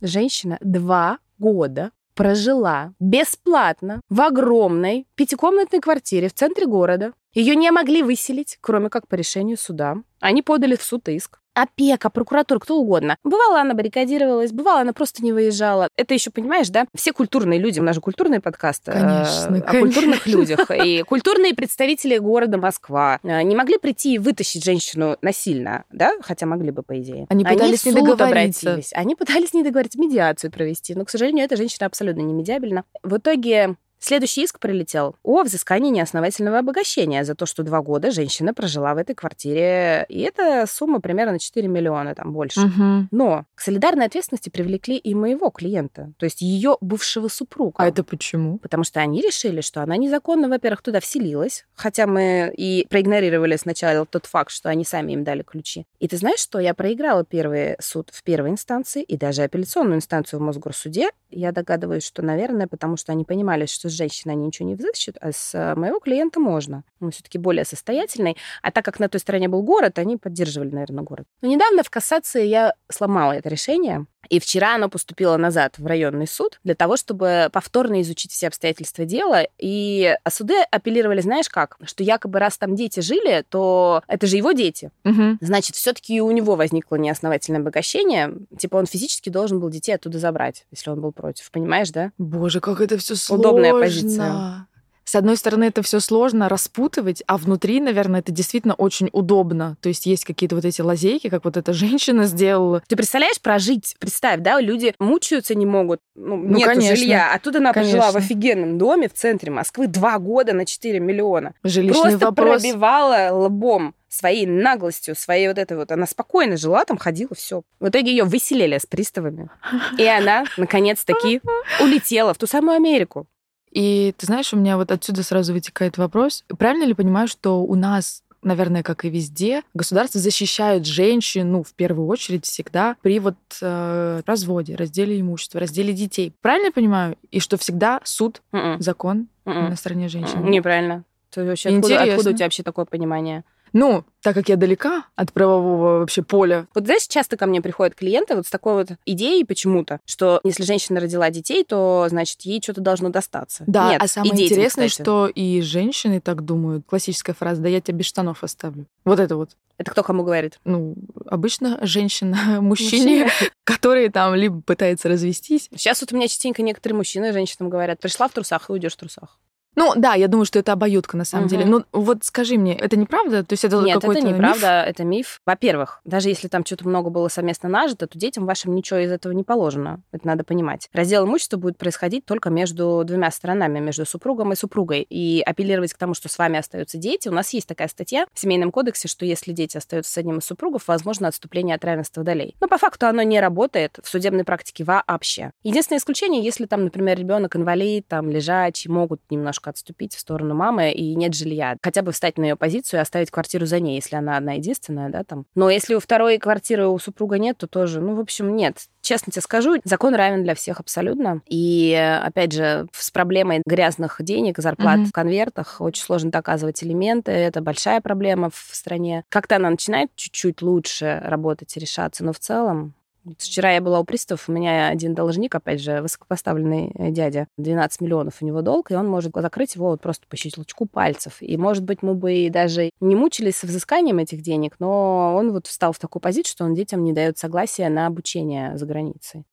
Женщина два года прожила бесплатно в огромной пятикомнатной квартире в центре города. Ее не могли выселить, кроме как по решению суда. Они подали в суд иск опека, прокуратура, кто угодно. Бывало, она баррикадировалась, бывало, она просто не выезжала. Это еще, понимаешь, да? Все культурные люди, у нас же культурный подкаст э, конечно, э, о конечно. культурных людях. И культурные представители города Москва э, не могли прийти и вытащить женщину насильно, да? Хотя могли бы, по идее. Они пытались Они не договориться. Обратились. Они пытались не договориться, медиацию провести. Но, к сожалению, эта женщина абсолютно не медиабельна. В итоге Следующий иск прилетел о взыскании неосновательного обогащения за то, что два года женщина прожила в этой квартире. И эта сумма примерно 4 миллиона, там больше. Угу. Но к солидарной ответственности привлекли и моего клиента, то есть ее бывшего супруга. А это почему? Потому что они решили, что она незаконно, во-первых, туда вселилась, хотя мы и проигнорировали сначала тот факт, что они сами им дали ключи. И ты знаешь что? Я проиграла первый суд в первой инстанции и даже апелляционную инстанцию в Мосгорсуде. Я догадываюсь, что, наверное, потому что они понимали, что с женщиной они ничего не взыщут, а с э, моего клиента можно. Он все-таки более состоятельный. А так как на той стороне был город, они поддерживали, наверное, город. Но недавно в кассации я сломала это решение. И вчера оно поступило назад в районный суд для того, чтобы повторно изучить все обстоятельства дела. И суды апеллировали, знаешь как, что якобы раз там дети жили, то это же его дети. Угу. Значит, все-таки у него возникло неосновательное обогащение. Типа он физически должен был детей оттуда забрать, если он был против. Понимаешь, да? Боже, как это все сложно. Удобная позиция с одной стороны, это все сложно распутывать, а внутри, наверное, это действительно очень удобно. То есть есть какие-то вот эти лазейки, как вот эта женщина сделала. Ты представляешь прожить? Представь, да, люди мучаются не могут, ну, ну нет жилья. А тут она конечно. прожила в офигенном доме в центре Москвы два года на 4 миллиона. Жилищный Просто вопрос. пробивала лбом своей наглостью, своей вот этой вот, она спокойно жила, там ходила, все. В итоге ее выселили с приставами. И она, наконец-таки, улетела в ту самую Америку. И ты знаешь, у меня вот отсюда сразу вытекает вопрос. Правильно ли понимаю, что у нас наверное, как и везде, государство защищает женщин, ну, в первую очередь, всегда при вот э, разводе, разделе имущества, разделе детей. Правильно я понимаю? И что всегда суд, Mm-mm. М-м. закон Mm-mm. М-м. на стороне женщин? Неправильно. Ты вообще, откуда, откуда у тебя вообще такое понимание? Ну, так как я далека от правового вообще поля. Вот знаешь, часто ко мне приходят клиенты вот с такой вот идеей почему-то, что если женщина родила детей, то, значит, ей что-то должно достаться. Да, Нет, а самое детям, интересное, кстати. что и женщины так думают. Классическая фраза «да я тебя без штанов оставлю». Вот это вот. Это кто кому говорит? Ну, обычно женщина мужчине, который там либо пытается развестись. Сейчас вот у меня частенько некоторые мужчины женщинам говорят, пришла в трусах и уйдешь в трусах. Ну, да, я думаю, что это обоюдка на самом Мгм. деле. Ну, вот скажи мне, это неправда? То есть это Нет, какой-то это миф? неправда, это миф. Во-первых, даже если там что-то много было совместно нажито, то детям вашим ничего из этого не положено. Это надо понимать. Раздел имущества будет происходить только между двумя сторонами, между супругом и супругой. И апеллировать к тому, что с вами остаются дети, у нас есть такая статья в Семейном кодексе, что если дети остаются с одним из супругов, возможно отступление от равенства долей. Но по факту оно не работает в судебной практике вообще. Единственное исключение, если там, например, ребенок инвалид, там лежачий, могут немножко отступить в сторону мамы и нет жилья. Хотя бы встать на ее позицию и оставить квартиру за ней, если она одна единственная, да, там. Но если у второй квартиры у супруга нет, то тоже, ну, в общем, нет. Честно тебе скажу, закон равен для всех абсолютно. И, опять же, с проблемой грязных денег, зарплат Мгм. в конвертах очень сложно доказывать элементы. Это большая проблема в стране. Как-то она начинает чуть-чуть лучше работать и решаться, но в целом Вчера я была у приставов, у меня один должник, опять же, высокопоставленный э, дядя, 12 миллионов у него долг, и он может закрыть его вот просто по щелчку пальцев. И, может быть, мы бы и даже не мучились с взысканием этих денег, но он вот встал в такую позицию, что он детям не дает согласия на обучение за границей.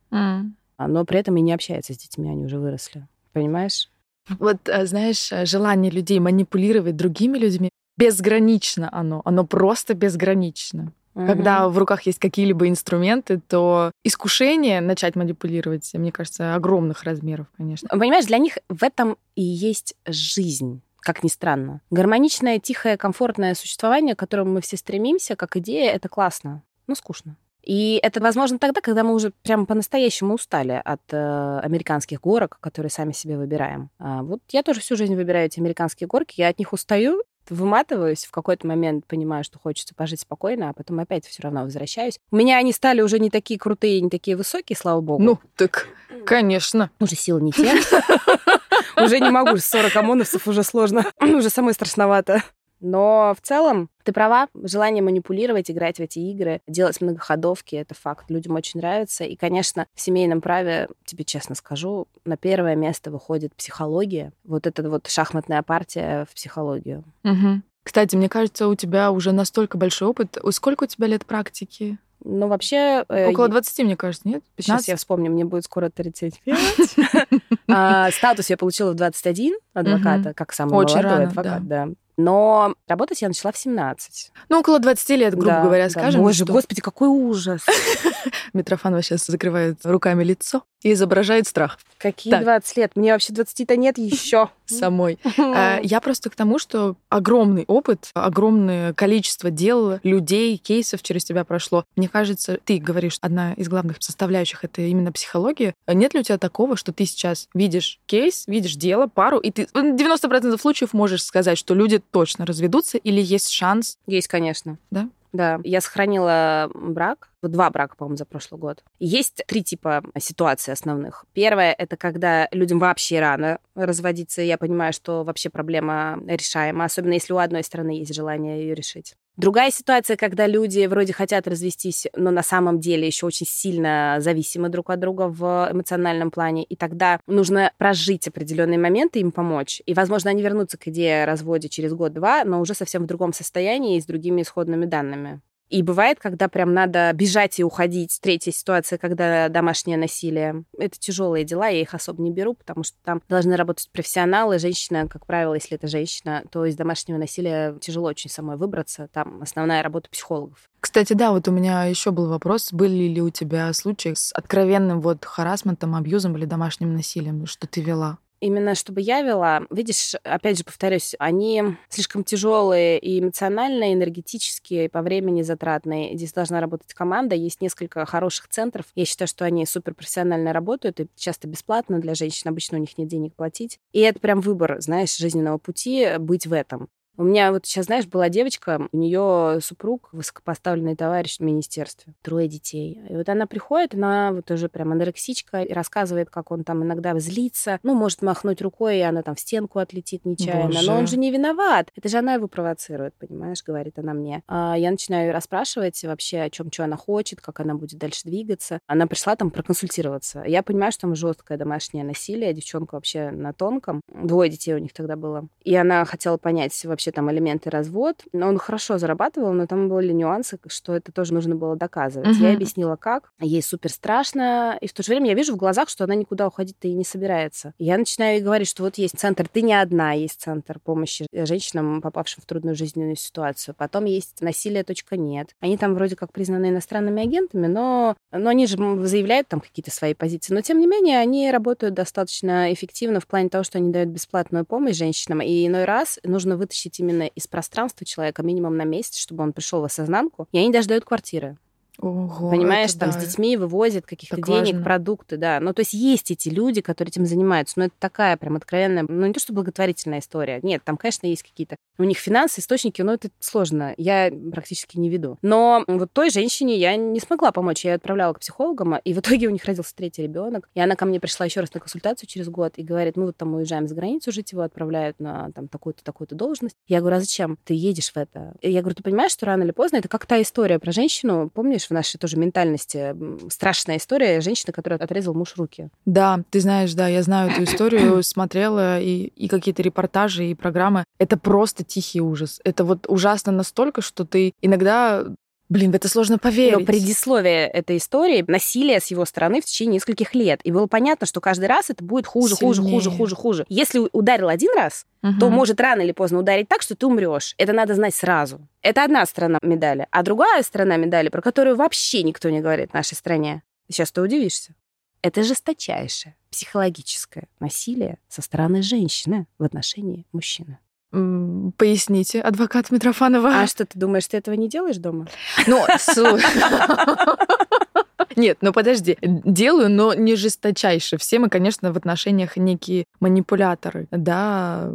А, Но при этом и не общается с детьми, они уже выросли. Понимаешь? Вот, э, знаешь, э, желание людей манипулировать другими людьми безгранично оно. Оно просто безгранично. Когда в руках есть какие-либо инструменты, то искушение начать манипулировать, мне кажется, огромных размеров, конечно. Понимаешь, для них в этом и есть жизнь как ни странно. Гармоничное, тихое, комфортное существование, к которому мы все стремимся, как идея, это классно, но скучно. И это возможно тогда, когда мы уже прям по-настоящему устали от э, американских горок, которые сами себе выбираем. А вот я тоже всю жизнь выбираю эти американские горки, я от них устаю, выматываюсь, в какой-то момент понимаю, что хочется пожить спокойно, а потом опять все равно возвращаюсь. У меня они стали уже не такие крутые, не такие высокие, слава богу. Ну, так, конечно. Уже силы не те. Уже не могу, 40 ОМОНовцев уже сложно. Уже самое страшновато. Но в целом, ты права, желание манипулировать, играть в эти игры, делать многоходовки, это факт. Людям очень нравится. И, конечно, в семейном праве, тебе честно скажу, на первое место выходит психология. Вот эта вот шахматная партия в психологию. Мгм. Кстати, мне кажется, у тебя уже настолько большой опыт. Сколько у тебя лет практики? Ну, вообще... э, Около 20, мне кажется, нет? Сейчас 15? я вспомню, мне будет скоро 35. А, Статус я получила в 21 адвоката, как самый Очень молодой рано, адвокат, да. Но работать я начала в 17. Ну, около 20 лет, грубо Да, говоря, да. скажем. Боже, что господи, какой ужас. Митрофанова сейчас закрывает руками лицо и изображает страх Какие Так. 20 лет? Мне вообще 20-то нет еще. самой. А, Я просто к тому, что огромный опыт, огромное количество дел, людей, кейсов через тебя прошло. Мне кажется, ты говоришь, одна из главных составляющих — это именно психология. Нет ли у тебя такого, что ты сейчас видишь кейс, видишь дело, пару, и ты в 90% случаев можешь сказать, что люди точно разведутся или есть шанс? Есть, конечно. Да? Да. Я сохранила брак, два брака, по-моему, за прошлый год. Есть три типа ситуаций основных. Первое — это когда людям вообще рано разводиться. Я понимаю, что вообще проблема решаема, особенно если у одной стороны есть желание ее решить. Другая ситуация, когда люди вроде хотят развестись, но на самом деле еще очень сильно зависимы друг от друга в эмоциональном плане, и тогда нужно прожить определенные моменты, им помочь. И, возможно, они вернутся к идее о разводе через год-два, но уже совсем в другом состоянии и с другими исходными данными. И бывает, когда прям надо бежать и уходить. Третья ситуация, когда домашнее насилие. Это тяжелые дела, я их особо не беру, потому что там должны работать профессионалы. Женщина, как правило, если это женщина, то из домашнего насилия тяжело очень самой выбраться. Там основная работа психологов. Кстати, да, вот у меня еще был вопрос, были ли у тебя случаи с откровенным вот харасментом, абьюзом или домашним насилием, что ты вела? Именно чтобы я вела, видишь, опять же повторюсь, они слишком тяжелые и эмоционально, и энергетически, и по времени затратные. Здесь должна работать команда. Есть несколько хороших центров. Я считаю, что они суперпрофессионально работают и часто бесплатно для женщин. Обычно у них нет денег платить. И это прям выбор, знаешь, жизненного пути быть в этом. У меня вот сейчас, знаешь, была девочка, у нее супруг, высокопоставленный товарищ в министерстве, трое детей. И вот она приходит, она вот уже прям анорексичка, и рассказывает, как он там иногда злится, ну, может махнуть рукой, и она там в стенку отлетит нечаянно. Боже. Но он же не виноват. Это же она его провоцирует, понимаешь, говорит она мне. А я начинаю расспрашивать вообще, о чем что она хочет, как она будет дальше двигаться. Она пришла там проконсультироваться. Я понимаю, что там жесткое домашнее насилие, девчонка вообще на тонком. Двое детей у них тогда было. И она хотела понять вообще там элементы развод. Но он хорошо зарабатывал, но там были нюансы, что это тоже нужно было доказывать. Угу. Я объяснила, как. Ей супер страшно. И в то же время я вижу в глазах, что она никуда уходить-то и не собирается. Я начинаю ей говорить, что вот есть центр, ты не одна, есть центр помощи женщинам, попавшим в трудную жизненную ситуацию. Потом есть насилие.нет. Они там вроде как признаны иностранными агентами, но, но они же заявляют там какие-то свои позиции. Но тем не менее, они работают достаточно эффективно в плане того, что они дают бесплатную помощь женщинам. И иной раз нужно вытащить именно из пространства человека минимум на месяц, чтобы он пришел в осознанку. И они даже дают квартиры. Ого, Понимаешь, там да. с детьми вывозят каких-то так денег, важно. продукты, да. Ну, то есть есть эти люди, которые этим занимаются. Но это такая прям откровенная, ну, не то, что благотворительная история. Нет, там, конечно, есть какие-то у них финансы, источники, но это сложно. Я практически не веду. Но вот той женщине я не смогла помочь. Я ее отправляла к психологам, и в итоге у них родился третий ребенок. И она ко мне пришла еще раз на консультацию через год и говорит, мы вот там уезжаем за границу жить, его отправляют на там такую-то, такую-то должность. Я говорю, а зачем? Ты едешь в это? Я говорю, ты понимаешь, что рано или поздно это как та история про женщину, помнишь, в нашей тоже ментальности страшная история женщины, которая отрезал муж руки. Да, ты знаешь, да, я знаю эту историю, смотрела и, и какие-то репортажи, и программы. Это просто тихий ужас. Это вот ужасно настолько, что ты иногда Блин, в это сложно поверить. Но предисловие этой истории — насилие с его стороны в течение нескольких лет. И было понятно, что каждый раз это будет хуже, Сильнее. хуже, хуже, хуже, хуже. Если ударил один раз, угу. то может рано или поздно ударить так, что ты умрешь. Это надо знать сразу. Это одна сторона медали. А другая сторона медали, про которую вообще никто не говорит в нашей стране. Сейчас ты удивишься. Это жесточайшее психологическое насилие со стороны женщины в отношении мужчины. Поясните, адвокат Митрофанова. А что, ты думаешь, ты этого не делаешь дома? Ну, Нет, ну подожди. Делаю, но не жесточайше. Все мы, конечно, в отношениях некие манипуляторы. Да,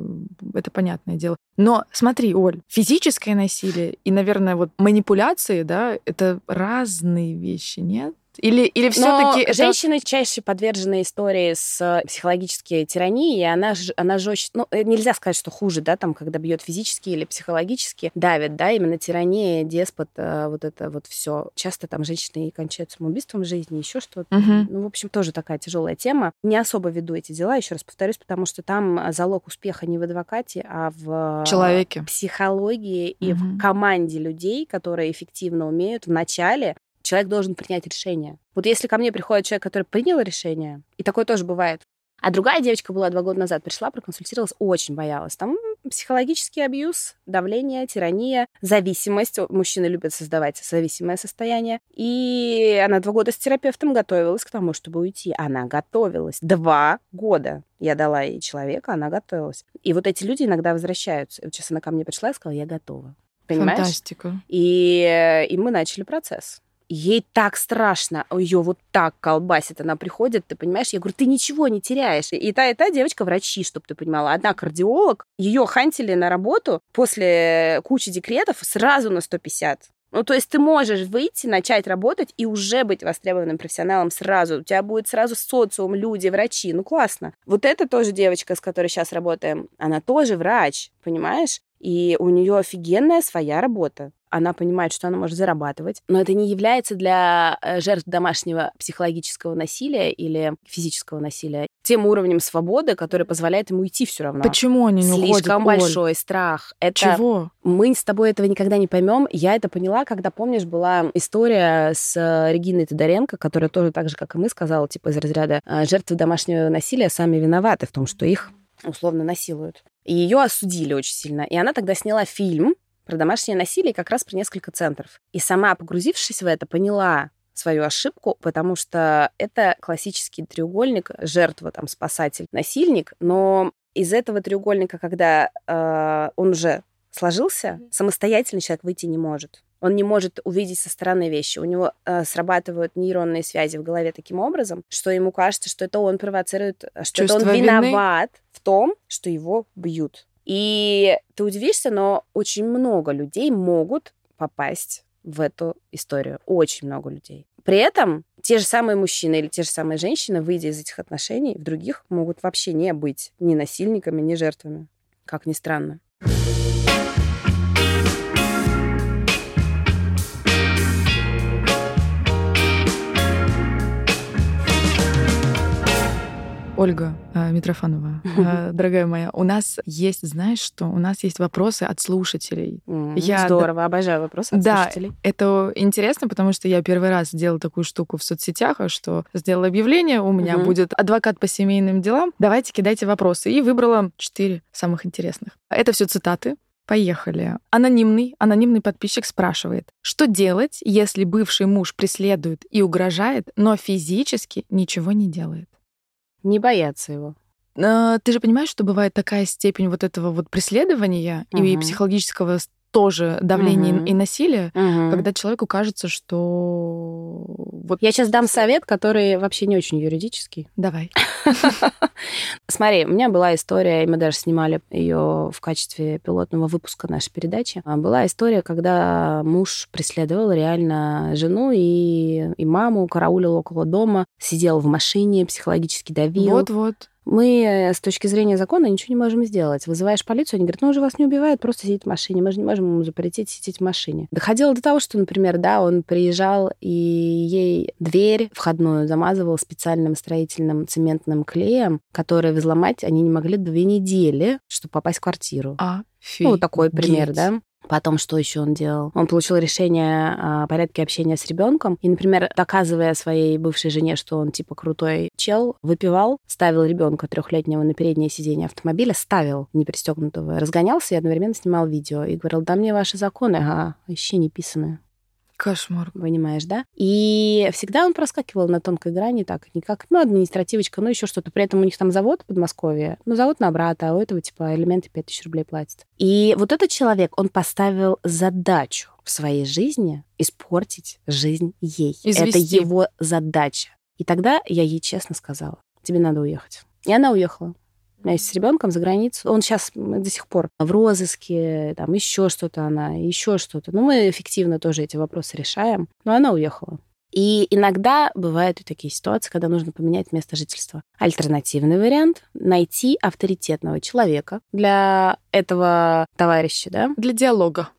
это понятное дело. Но смотри, Оль, физическое насилие и, наверное, вот манипуляции, да, это разные вещи, нет? Или, или все-таки это... женщины чаще подвержены истории с э, психологической тиранией, и она, она жестче... Ну, э, нельзя сказать, что хуже, да, там, когда бьет физически или психологически, давит, да, именно тирания, деспот, э, вот это вот все. Часто там женщины и кончают самоубийством в жизни, еще что-то. Угу. Ну, в общем, тоже такая тяжелая тема. Не особо веду эти дела, еще раз повторюсь, потому что там залог успеха не в адвокате, а в человеке, психологии и угу. в команде людей, которые эффективно умеют в начале человек должен принять решение. Вот если ко мне приходит человек, который принял решение, и такое тоже бывает, а другая девочка была два года назад, пришла, проконсультировалась, очень боялась. Там психологический абьюз, давление, тирания, зависимость. Мужчины любят создавать зависимое состояние. И она два года с терапевтом готовилась к тому, чтобы уйти. Она готовилась. Два года. Я дала ей человека, она готовилась. И вот эти люди иногда возвращаются. Вот сейчас она ко мне пришла и сказала, я готова. Понимаешь? Фантастика. И, и мы начали процесс ей так страшно, ее вот так колбасит, она приходит, ты понимаешь, я говорю, ты ничего не теряешь. И та, и та девочка врачи, чтобы ты понимала, одна кардиолог, ее хантили на работу после кучи декретов сразу на 150. Ну, то есть ты можешь выйти, начать работать и уже быть востребованным профессионалом сразу. У тебя будет сразу социум, люди, врачи. Ну, классно. Вот эта тоже девочка, с которой сейчас работаем, она тоже врач, понимаешь? И у нее офигенная своя работа она понимает, что она может зарабатывать, но это не является для э, жертв домашнего психологического насилия или физического насилия тем уровнем свободы, который позволяет ему уйти все равно. Почему они не Слишком уходят? Слишком большой страх. Это... Чего? Мы с тобой этого никогда не поймем. Я это поняла, когда, помнишь, была история с э, Региной Тодоренко, которая тоже так же, как и мы, сказала, типа из разряда «А, жертвы домашнего насилия сами виноваты в том, что их условно насилуют. И ее осудили очень сильно. И она тогда сняла фильм про домашнее насилие как раз про несколько центров. И сама, погрузившись в это, поняла свою ошибку, потому что это классический треугольник жертва, там, спасатель, насильник, но из этого треугольника, когда э, он уже сложился, самостоятельно человек выйти не может. Он не может увидеть со стороны вещи. У него э, срабатывают нейронные связи в голове таким образом, что ему кажется, что это он провоцирует, что Чувство это он вины? виноват в том, что его бьют. И ты удивишься, но очень много людей могут попасть в эту историю. Очень много людей. При этом те же самые мужчины или те же самые женщины, выйдя из этих отношений, в других могут вообще не быть ни насильниками, ни жертвами. Как ни странно. Ольга э, Митрофанова, э, дорогая моя, у нас есть, знаешь что, у нас есть вопросы от слушателей. Mm, я, здорово, да, обожаю вопросы от да, слушателей. это интересно, потому что я первый раз сделала такую штуку в соцсетях, что сделала объявление, у меня mm-hmm. будет адвокат по семейным делам, давайте кидайте вопросы. И выбрала четыре самых интересных. Это все цитаты, Поехали. Анонимный, анонимный подписчик спрашивает, что делать, если бывший муж преследует и угрожает, но физически ничего не делает? Не бояться его. А, ты же понимаешь, что бывает такая степень вот этого вот преследования угу. и психологического тоже давления угу. и насилия, угу. когда человеку кажется, что вот я сейчас дам совет, который вообще не очень юридический. Давай. Смотри, у меня была история, и мы даже снимали ее в качестве пилотного выпуска нашей передачи. А, была история, когда муж преследовал реально жену и, и маму, караулил около дома, сидел в машине, психологически давил. Вот-вот мы э, с точки зрения закона ничего не можем сделать. Вызываешь полицию, они говорят, ну, уже вас не убивают, просто сидит в машине. Мы же не можем ему запретить сидеть в машине. Доходило до того, что, например, да, он приезжал и ей дверь входную замазывал специальным строительным цементным клеем, который взломать они не могли две недели, чтобы попасть в квартиру. А, ну, такой пример, да. Потом что еще он делал? Он получил решение о порядке общения с ребенком. И, например, доказывая своей бывшей жене, что он типа крутой чел, выпивал, ставил ребенка трехлетнего на переднее сиденье автомобиля, ставил непристегнутого, разгонялся и одновременно снимал видео. И говорил, да мне ваши законы, ага, вообще не писаны. Кошмар. Понимаешь, да? И всегда он проскакивал на тонкой грани, так, не как, ну, административочка, ну, еще что-то. При этом у них там завод в Подмосковье, ну, завод на брата, а у этого, типа, элементы 5000 рублей платят. И вот этот человек, он поставил задачу в своей жизни испортить жизнь ей. Извести. Это его задача. И тогда я ей честно сказала, тебе надо уехать. И она уехала вместе с ребенком за границу. Он сейчас до сих пор в розыске, там еще что-то она, еще что-то. Но мы эффективно тоже эти вопросы решаем. Но она уехала. И иногда бывают и такие ситуации, когда нужно поменять место жительства. Альтернативный вариант — найти авторитетного человека для этого товарища, да? Для диалога.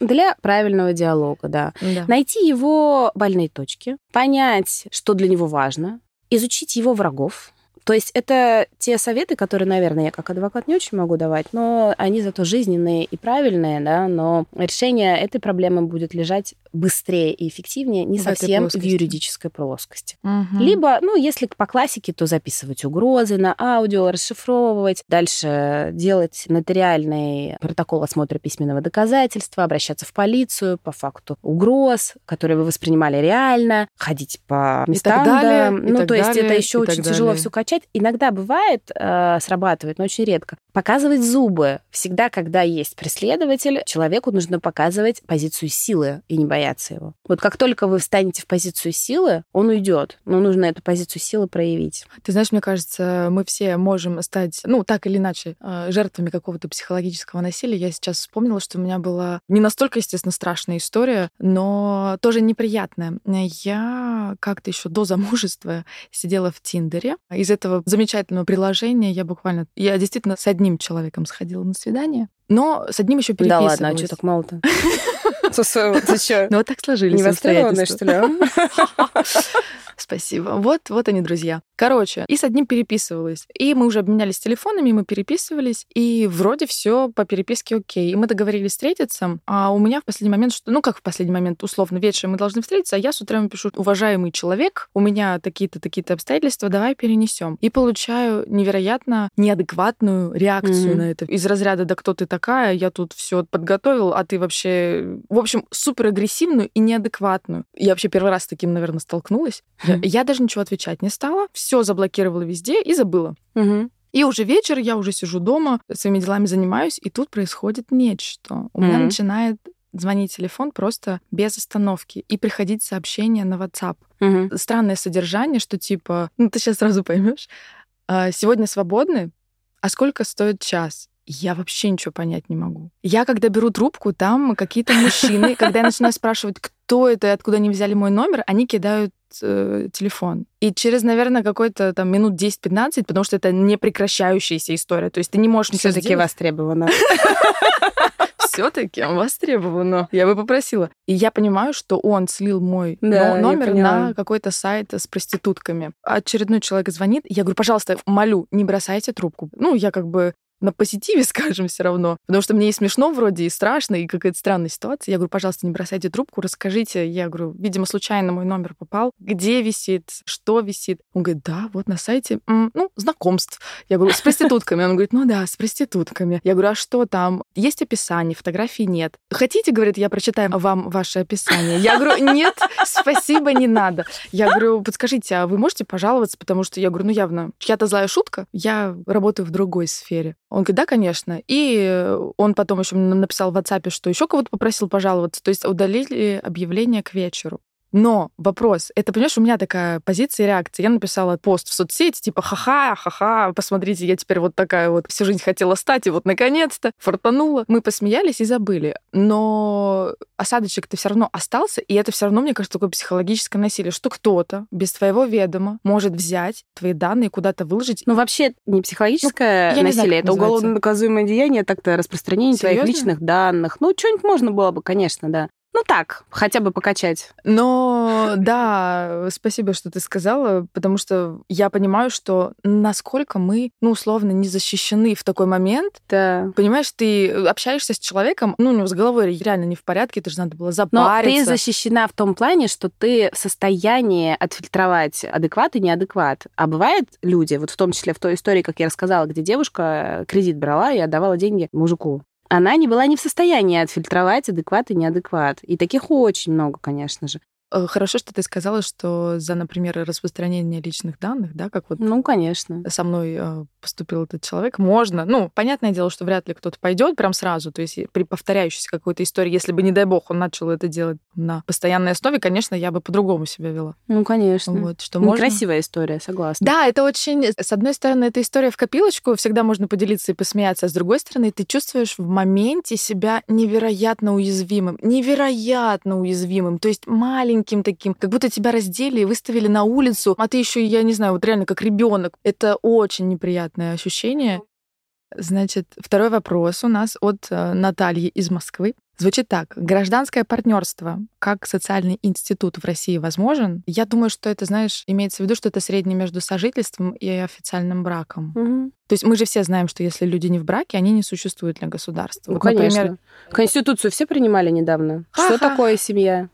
Для правильного диалога, да. да. Найти его больные точки, понять, что для него важно, изучить его врагов, то есть это те советы, которые, наверное, я как адвокат не очень могу давать, но они зато жизненные и правильные, да, но решение этой проблемы будет лежать быстрее и эффективнее не в совсем в юридической плоскости. Угу. Либо, ну, если по классике, то записывать угрозы на аудио, расшифровывать, дальше делать нотариальный протокол осмотра письменного доказательства, обращаться в полицию по факту угроз, которые вы воспринимали реально, ходить по местам, и так далее, да. ну, то есть это еще очень тяжело все качать начать. Иногда бывает, э, срабатывает, но очень редко. Показывать зубы. Всегда, когда есть преследователь, человеку нужно показывать позицию силы и не бояться его. Вот как только вы встанете в позицию силы, он уйдет. Но нужно эту позицию силы проявить. Ты знаешь, мне кажется, мы все можем стать, ну, так или иначе, э, жертвами какого-то психологического насилия. Я сейчас вспомнила, что у меня была не настолько, естественно, страшная история, но тоже неприятная. Я как-то еще до замужества сидела в Тиндере. Из этого замечательного приложения я буквально... Я действительно с одним человеком сходила на свидание, но с одним еще переписывалась. Да ладно, а что так мало-то? Ты что? Ну вот так сложились Не что ли? Спасибо. Вот, вот они, друзья. Короче, и с одним переписывалась. И мы уже обменялись телефонами, мы переписывались, и вроде все по переписке окей. И мы договорились встретиться, а у меня в последний момент, что, ну как в последний момент, условно, вечером мы должны встретиться, а я с утра ему пишу, уважаемый человек, у меня такие-то, такие-то обстоятельства, давай перенесем. И получаю невероятно неадекватную реакцию mm-hmm. на это. Из разряда, да кто ты такая, я тут все подготовил, а ты вообще... В общем, супер агрессивную и неадекватную. Я вообще первый раз с таким, наверное, столкнулась. Я, я даже ничего отвечать не стала, все заблокировала везде и забыла. Угу. И уже вечер, я уже сижу дома, своими делами занимаюсь, и тут происходит нечто. У mm меня начинает звонить телефон просто без остановки и приходить сообщения на WhatsApp. mm Странное содержание, что типа, ну ты сейчас сразу поймешь, «А, сегодня свободны, а сколько стоит час? Я вообще ничего понять не могу. Я, когда беру трубку, там какие-то мужчины, когда я начинаю спрашивать, кто это и откуда они взяли мой номер, они кидают э, телефон. И через, наверное, какой-то там минут 10-15, потому что это не прекращающаяся история. То есть ты не можешь ничего Все-таки востребовано. Все-таки востребовано. Я бы попросила. И я понимаю, что он слил мой номер на какой-то сайт с проститутками. Очередной человек звонит. Я говорю, пожалуйста, молю, не бросайте трубку. Ну, я как бы на позитиве, скажем, все равно. Потому что мне и смешно вроде, и страшно, и какая-то странная ситуация. Я говорю, пожалуйста, не бросайте трубку, расскажите. Я говорю, видимо, случайно мой номер попал. Где висит, что висит? Он говорит, да, вот на сайте, ну, знакомств. Я говорю, с проститутками. Он говорит, ну да, с проститутками. Я говорю, а что там? Есть описание, фотографий нет. Хотите, говорит, я прочитаю вам ваше описание? Я говорю, нет, спасибо, не надо. Я говорю, подскажите, а вы можете пожаловаться? Потому что я говорю, ну явно, чья-то злая шутка. Я работаю в другой сфере. Он говорит, да, конечно. И он потом еще написал в WhatsApp, что еще кого-то попросил пожаловаться. То есть удалили объявление к вечеру. Но вопрос, это, понимаешь, у меня такая позиция и реакция. Я написала пост в соцсети, типа, ха-ха, ха-ха, посмотрите, я теперь вот такая вот всю жизнь хотела стать, и вот наконец-то фортанула. Мы посмеялись и забыли. Но осадочек-то все равно остался, и это все равно, мне кажется, такое психологическое насилие, что кто-то без твоего ведома может взять твои данные куда-то выложить. Ну, вообще, не психологическое ну, насилие, знаю, это уголовно наказуемое деяние, так-то распространение Серьезно? твоих личных данных. Ну, что-нибудь можно было бы, конечно, да. Ну так, хотя бы покачать. Но да, спасибо, что ты сказала, потому что я понимаю, что насколько мы, ну, условно, не защищены в такой момент. Да. Понимаешь, ты общаешься с человеком, ну, у него с головой реально не в порядке, это же надо было запариться. Но ты защищена в том плане, что ты в состоянии отфильтровать адекват и неадекват. А бывают люди, вот в том числе в той истории, как я рассказала, где девушка кредит брала и отдавала деньги мужику она не была не в состоянии отфильтровать адекват и неадекват. И таких очень много, конечно же. Э, хорошо, что ты сказала, что за, например, распространение личных данных, да, как вот ну, конечно. со мной э, поступил этот человек, можно. Ну, понятное дело, что вряд ли кто-то пойдет прям сразу. То есть при повторяющейся какой-то истории, если бы, не дай бог, он начал это делать на постоянной основе, конечно, я бы по-другому себя вела. Ну, конечно. Вот, что можно... Красивая история, согласна. Да, это очень... С одной стороны, эта история в копилочку, всегда можно поделиться и посмеяться, а с другой стороны, ты чувствуешь в моменте себя невероятно уязвимым. Невероятно уязвимым. То есть маленьким таким, как будто тебя раздели и выставили на улицу, а ты еще, я не знаю, вот реально как ребенок. Это очень неприятно приятное ощущение. Значит, второй вопрос у нас от э, Натальи из Москвы. Звучит так. Гражданское партнерство как социальный институт в России возможен? Я думаю, что это, знаешь, имеется в виду, что это среднее между сожительством и официальным браком. Угу. То есть мы же все знаем, что если люди не в браке, они не существуют для государства. Ну, вот, конечно. Например... Конституцию все принимали недавно. Ха-ха. Что такое семья?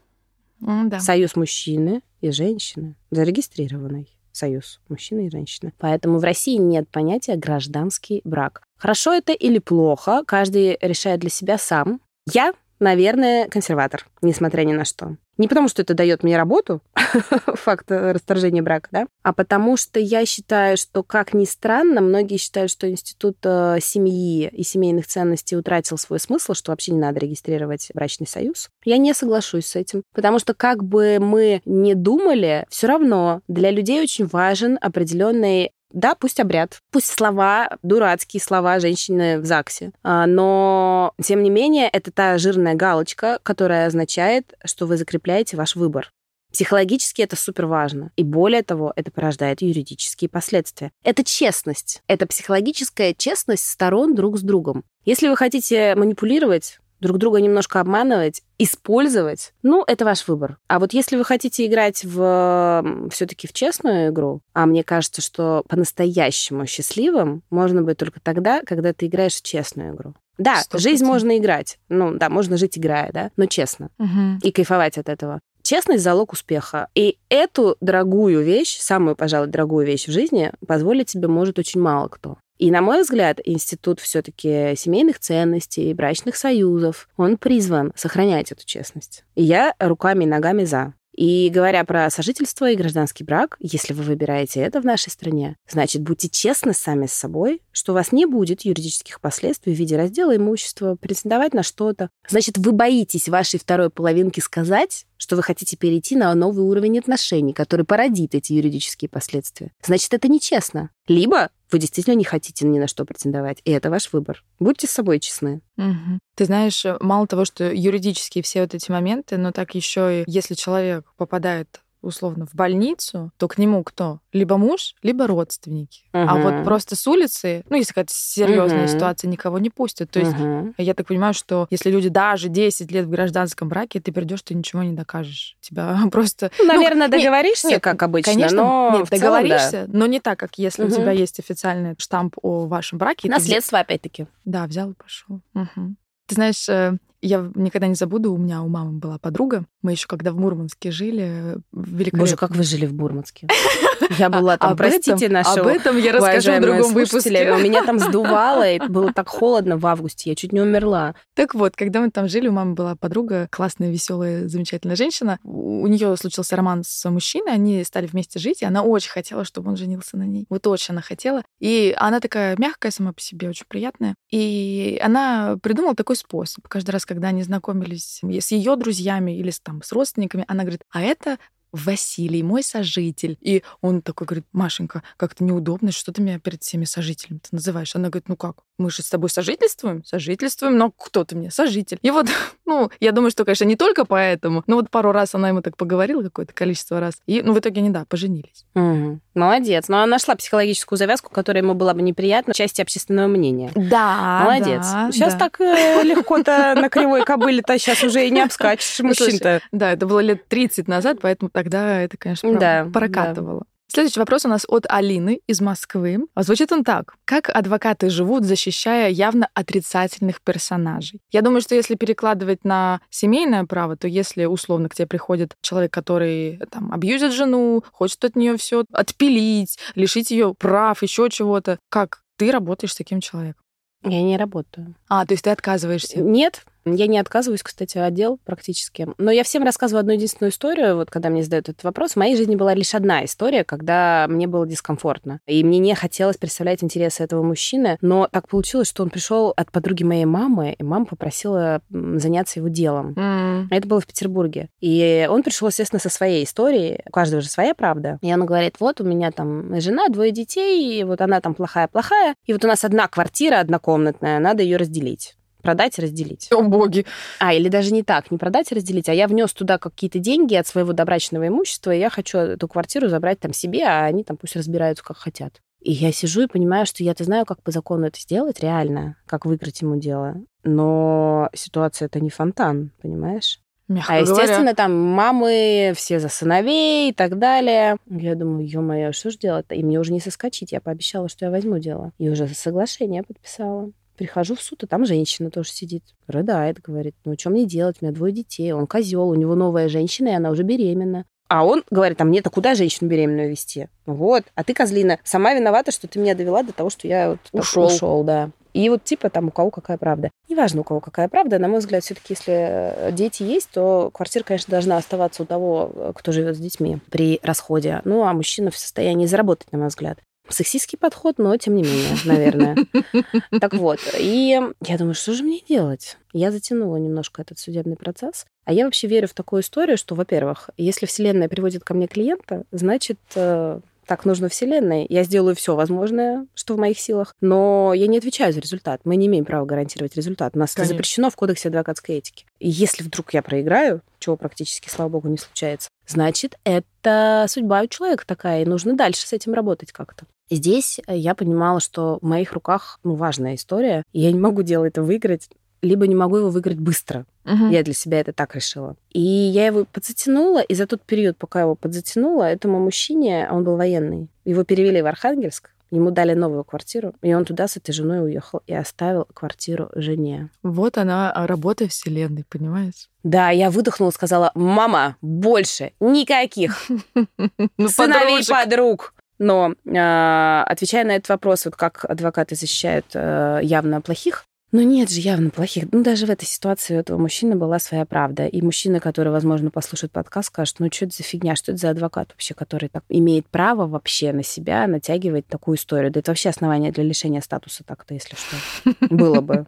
Да. Союз мужчины и женщины, зарегистрированный союз мужчины и женщины. Поэтому в России нет понятия гражданский брак. Хорошо это или плохо, каждый решает для себя сам. Я, наверное, консерватор, несмотря ни на что. Не потому, что это дает мне работу, факт расторжения брака, да, а потому что я считаю, что, как ни странно, многие считают, что институт э, семьи и семейных ценностей утратил свой смысл, что вообще не надо регистрировать брачный союз. Я не соглашусь с этим, потому что как бы мы не думали, все равно для людей очень важен определенный да, пусть обряд, пусть слова, дурацкие слова женщины в ЗАГСе, а, но, тем не менее, это та жирная галочка, которая означает, что вы закрепляете ваш выбор. Психологически это супер важно. И более того, это порождает юридические последствия. Это честность. Это психологическая честность сторон друг с другом. Если вы хотите манипулировать, друг друга немножко обманывать, использовать, ну, это ваш выбор. А вот если вы хотите играть в все-таки в честную игру, а мне кажется, что по-настоящему счастливым можно быть только тогда, когда ты играешь в честную игру. Да, 100%. жизнь можно играть. Ну, да, можно жить играя, да, но честно. Угу. И кайфовать от этого. Честность – залог успеха. И эту дорогую вещь, самую, пожалуй, дорогую вещь в жизни, позволить себе может очень мало кто. И, на мой взгляд, институт все-таки семейных ценностей, брачных союзов, он призван сохранять эту честность. И я руками и ногами за. И говоря про сожительство и гражданский брак, если вы выбираете это в нашей стране, значит, будьте честны сами с собой, что у вас не будет юридических последствий в виде раздела имущества, претендовать на что-то. Значит, вы боитесь вашей второй половинки сказать, что вы хотите перейти на новый уровень отношений, который породит эти юридические последствия. Значит, это нечестно. Либо вы действительно не хотите ни на что претендовать, и это ваш выбор. Будьте с собой честны. Угу. Ты знаешь, мало того, что юридические все вот эти моменты, но так еще и если человек попадает условно в больницу, то к нему кто? Либо муж, либо родственники. Uh-huh. А вот просто с улицы, ну, если какая-то серьезная uh-huh. ситуация, никого не пустят. То есть uh-huh. я так понимаю, что если люди даже 10 лет в гражданском браке, ты придешь, ты ничего не докажешь. Тебя просто... Ну, наверное, ну, договоришься, нет, как обычно, конечно, но нет, договоришься, целом, да. но не так, как если uh-huh. у тебя есть официальный штамп о вашем браке. Наследство, ты... опять-таки. Да, взял и пошел. Угу. Ты знаешь, э, я никогда не забуду, у меня у мамы была подруга. Мы еще когда в Мурманске жили, великолепно. Боже, как вы жили в Мурманске? Я была там, простите, нашу Об этом я расскажу в другом выпуске. Меня там сдувало, и было так холодно в августе, я чуть не умерла. Так вот, когда мы там жили, у мамы была подруга, классная, веселая, замечательная женщина. У нее случился роман с мужчиной, они стали вместе жить, и она очень хотела, чтобы он женился на ней. Вот очень она хотела. И она такая мягкая сама по себе, очень приятная. И она придумала такой способ. Каждый раз, когда они знакомились с ее друзьями или с, там, с родственниками, она говорит, а это Василий, мой сожитель. И он такой говорит, Машенька, как-то неудобно, что ты меня перед всеми сожителями называешь? Она говорит, ну как, мы же с тобой сожительствуем? Сожительствуем, но кто ты мне? Сожитель. И вот, ну, я думаю, что, конечно, не только поэтому, но вот пару раз она ему так поговорила, какое-то количество раз. И, ну, в итоге они, да, поженились. Угу. Молодец. Но она нашла психологическую завязку, которая ему была бы неприятна, части общественного мнения. Да, Молодец. Да, сейчас да. так э, легко-то на кривой кобыле-то сейчас уже и не обскачешь ну, мужчин-то. Да, это было лет 30 назад, поэтому тогда это, конечно, прокатывало. Следующий вопрос у нас от Алины из Москвы. А звучит он так. Как адвокаты живут, защищая явно отрицательных персонажей? Я думаю, что если перекладывать на семейное право, то если условно к тебе приходит человек, который там абьюзит жену, хочет от нее все отпилить, лишить ее прав, еще чего-то, как ты работаешь с таким человеком? Я не работаю. А, то есть ты отказываешься? Нет, я не отказываюсь, кстати, отдел практически. Но я всем рассказываю одну единственную историю. Вот когда мне задают этот вопрос, в моей жизни была лишь одна история, когда мне было дискомфортно. И мне не хотелось представлять интересы этого мужчины. Но так получилось, что он пришел от подруги моей мамы, и мама попросила заняться его делом. Mm. Это было в Петербурге. И он пришел, естественно, со своей историей. У каждого же своя правда. И он говорит, вот у меня там жена, двое детей, и вот она там плохая-плохая. И вот у нас одна квартира однокомнатная, надо ее разделить продать и разделить. О, боги. А, или даже не так, не продать и разделить, а я внес туда какие-то деньги от своего добрачного имущества, и я хочу эту квартиру забрать там себе, а они там пусть разбираются, как хотят. И я сижу и понимаю, что я-то знаю, как по закону это сделать реально, как выиграть ему дело. Но ситуация это не фонтан, понимаешь? Мягко а, естественно, говоря. там мамы все за сыновей и так далее. Я думаю, ё-моё, что ж делать-то? И мне уже не соскочить. Я пообещала, что я возьму дело. И уже соглашение подписала. Прихожу в суд, и там женщина тоже сидит. Рыдает, говорит, ну что мне делать? У меня двое детей, он козел, у него новая женщина, и она уже беременна. А он говорит, а мне-то куда женщину беременную вести? Вот. А ты, козлина, сама виновата, что ты меня довела до того, что я вот ушел. ушел, да. И вот типа там у кого какая правда. Неважно, у кого какая правда. На мой взгляд, все-таки, если э, дети есть, то квартира, конечно, должна оставаться у того, э, кто живет с детьми при расходе. Ну, а мужчина в состоянии заработать, на мой взгляд. Сексистский подход, но тем не менее, наверное. Так вот, и я думаю, что же мне делать? Я затянула немножко этот судебный процесс. А я вообще верю в такую историю, что, во-первых, если Вселенная приводит ко мне клиента, значит, э, так нужно Вселенной. Я сделаю все возможное, что в моих силах, но я не отвечаю за результат. Мы не имеем права гарантировать результат. У нас Конечно. это запрещено в Кодексе адвокатской этики. И если вдруг я проиграю, чего практически, слава богу, не случается, значит, это судьба у человека такая, и нужно дальше с этим работать как-то. Здесь я понимала, что в моих руках ну, важная история, и я не могу дело это выиграть, либо не могу его выиграть быстро. Угу. Я для себя это так решила. И я его подзатянула, и за тот период, пока его подзатянула, этому мужчине, он был военный, его перевели в Архангельск, Ему дали новую квартиру, и он туда с этой женой уехал и оставил квартиру жене. Вот она, а, работа вселенной, понимаешь? Да, я выдохнула, сказала, мама, больше никаких ну, сыновей подруг. Но э, отвечая на этот вопрос, вот как адвокаты защищают э, явно плохих, ну нет же явно плохих. Ну даже в этой ситуации у этого мужчины была своя правда. И мужчина, который, возможно, послушает подкаст, скажет, ну что это за фигня, что это за адвокат вообще, который так имеет право вообще на себя натягивать такую историю. Да это вообще основание для лишения статуса так-то, если что. Было бы.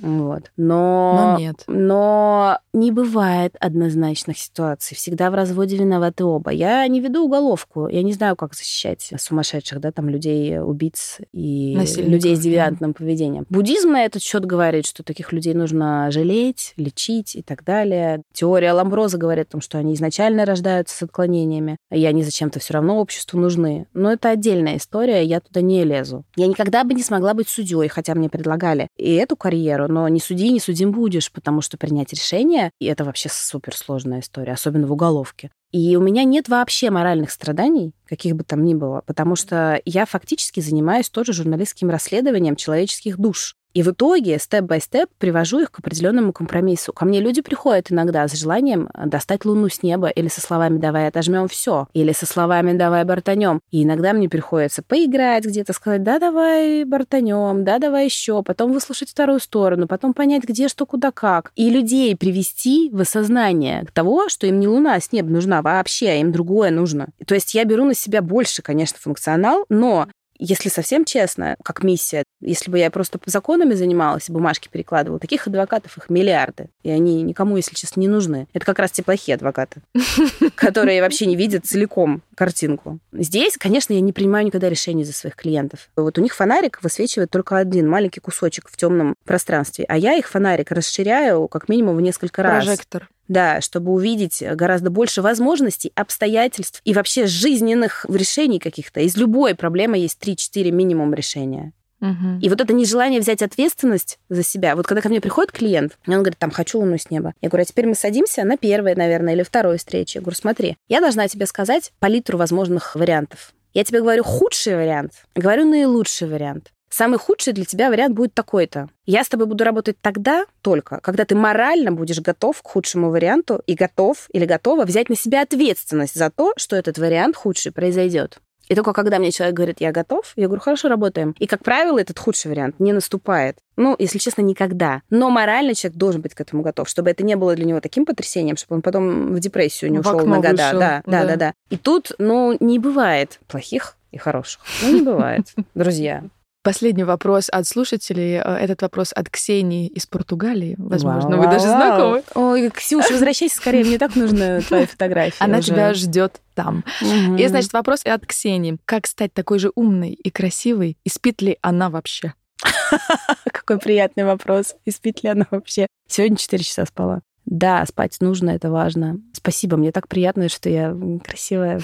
Вот. Но, но нет. Но не бывает однозначных ситуаций. Всегда в разводе виноваты оба. Я не веду уголовку. Я не знаю, как защищать сумасшедших, да, там людей, убийц и людей с девиантным да. поведением. Буддизм на этот счет говорит, что таких людей нужно жалеть, лечить и так далее. Теория Ламброза говорит о том, что они изначально рождаются с отклонениями, и они зачем-то все равно обществу нужны. Но это отдельная история, я туда не лезу. Я никогда бы не смогла быть судьей, хотя мне предлагали и эту карьеру, но не суди, не судим будешь, потому что принять решение, и это вообще суперсложная история, особенно в уголовке. И у меня нет вообще моральных страданий, каких бы там ни было, потому что я фактически занимаюсь тоже журналистским расследованием человеческих душ. И в итоге, степ-бай-степ, привожу их к определенному компромиссу. Ко мне люди приходят иногда с желанием достать луну с неба или со словами «давай отожмем все», или со словами «давай бортанем». И иногда мне приходится поиграть где-то, сказать «да, давай бортанем», «да, давай еще», потом выслушать вторую сторону, потом понять, где что, куда, как. И людей привести в осознание того, что им не луна с неба нужна вообще, а им другое нужно. То есть я беру на себя больше, конечно, функционал, но если совсем честно, как миссия, если бы я просто по законами занималась, бумажки перекладывала, таких адвокатов их миллиарды. И они никому, если честно, не нужны. Это как раз те плохие адвокаты, которые вообще не видят целиком картинку. Здесь, конечно, я не принимаю никогда решений за своих клиентов. Вот у них фонарик высвечивает только один маленький кусочек в темном пространстве, а я их фонарик расширяю как минимум в несколько раз. Прожектор. Да, чтобы увидеть гораздо больше возможностей, обстоятельств и вообще жизненных решений каких-то. Из любой проблемы есть 3-4 минимум решения. Угу. И вот это нежелание взять ответственность за себя. Вот когда ко мне приходит клиент, и он говорит, там, хочу луну с неба. Я говорю, а теперь мы садимся на первой, наверное, или второй встрече. Я говорю, смотри, я должна тебе сказать палитру возможных вариантов. Я тебе говорю худший вариант, говорю наилучший вариант. Самый худший для тебя вариант будет такой-то. Я с тобой буду работать тогда только, когда ты морально будешь готов к худшему варианту и готов или готова взять на себя ответственность за то, что этот вариант худший произойдет. И только когда мне человек говорит, я готов, я говорю, хорошо, работаем. И, как правило, этот худший вариант не наступает. Ну, если честно, никогда. Но морально человек должен быть к этому готов, чтобы это не было для него таким потрясением, чтобы он потом в депрессию не в ушел на года. Вышел. Да, да, да, да, да. И тут, ну, не бывает плохих и хороших. Ну, не бывает, друзья. Последний вопрос от слушателей. Э, этот вопрос от Ксении из Португалии. Возможно, вау, вы даже знакомы. Ой, Ксюша, возвращайся скорее, мне так нужны твои фотографии. Она уже. тебя ждет там. Угу. И, значит, вопрос от Ксении. Как стать такой же умной и красивой? И спит ли она вообще? Какой приятный вопрос. И спит ли она вообще? Сегодня 4 часа спала. Да, спать нужно, это важно. Спасибо, мне так приятно, что я красивая.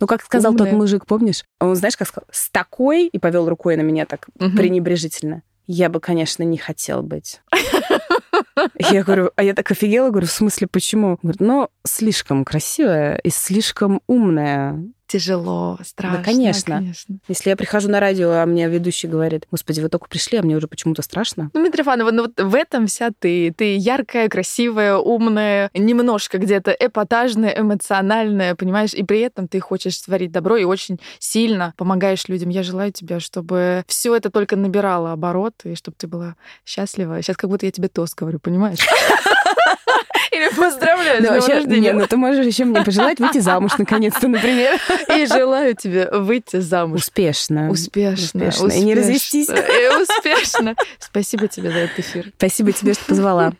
Ну, как сказал тот мужик, помнишь? Он, знаешь, как сказал, с такой, и повел рукой на меня так пренебрежительно. Я бы, конечно, не хотел быть. Я говорю, а я так офигела, говорю, в смысле, почему? Говорит, ну, слишком красивая и слишком умная тяжело, страшно. Да, конечно. конечно. Если я прихожу на радио, а мне ведущий говорит, господи, вы только пришли, а мне уже почему-то страшно. Ну, Митрофанова, ну вот в этом вся ты. Ты яркая, красивая, умная, немножко где-то эпатажная, эмоциональная, понимаешь? И при этом ты хочешь творить добро и очень сильно помогаешь людям. Я желаю тебе, чтобы все это только набирало оборот, и чтобы ты была счастлива. Сейчас как будто я тебе тост говорю, понимаешь? Или поздравляю с днем рождения. ну ты можешь еще мне пожелать выйти замуж наконец-то, например. И желаю тебе выйти замуж. Успешно. Успешно. Успешно. И не развестись. И успешно. Спасибо тебе за этот эфир. Спасибо тебе, что позвала.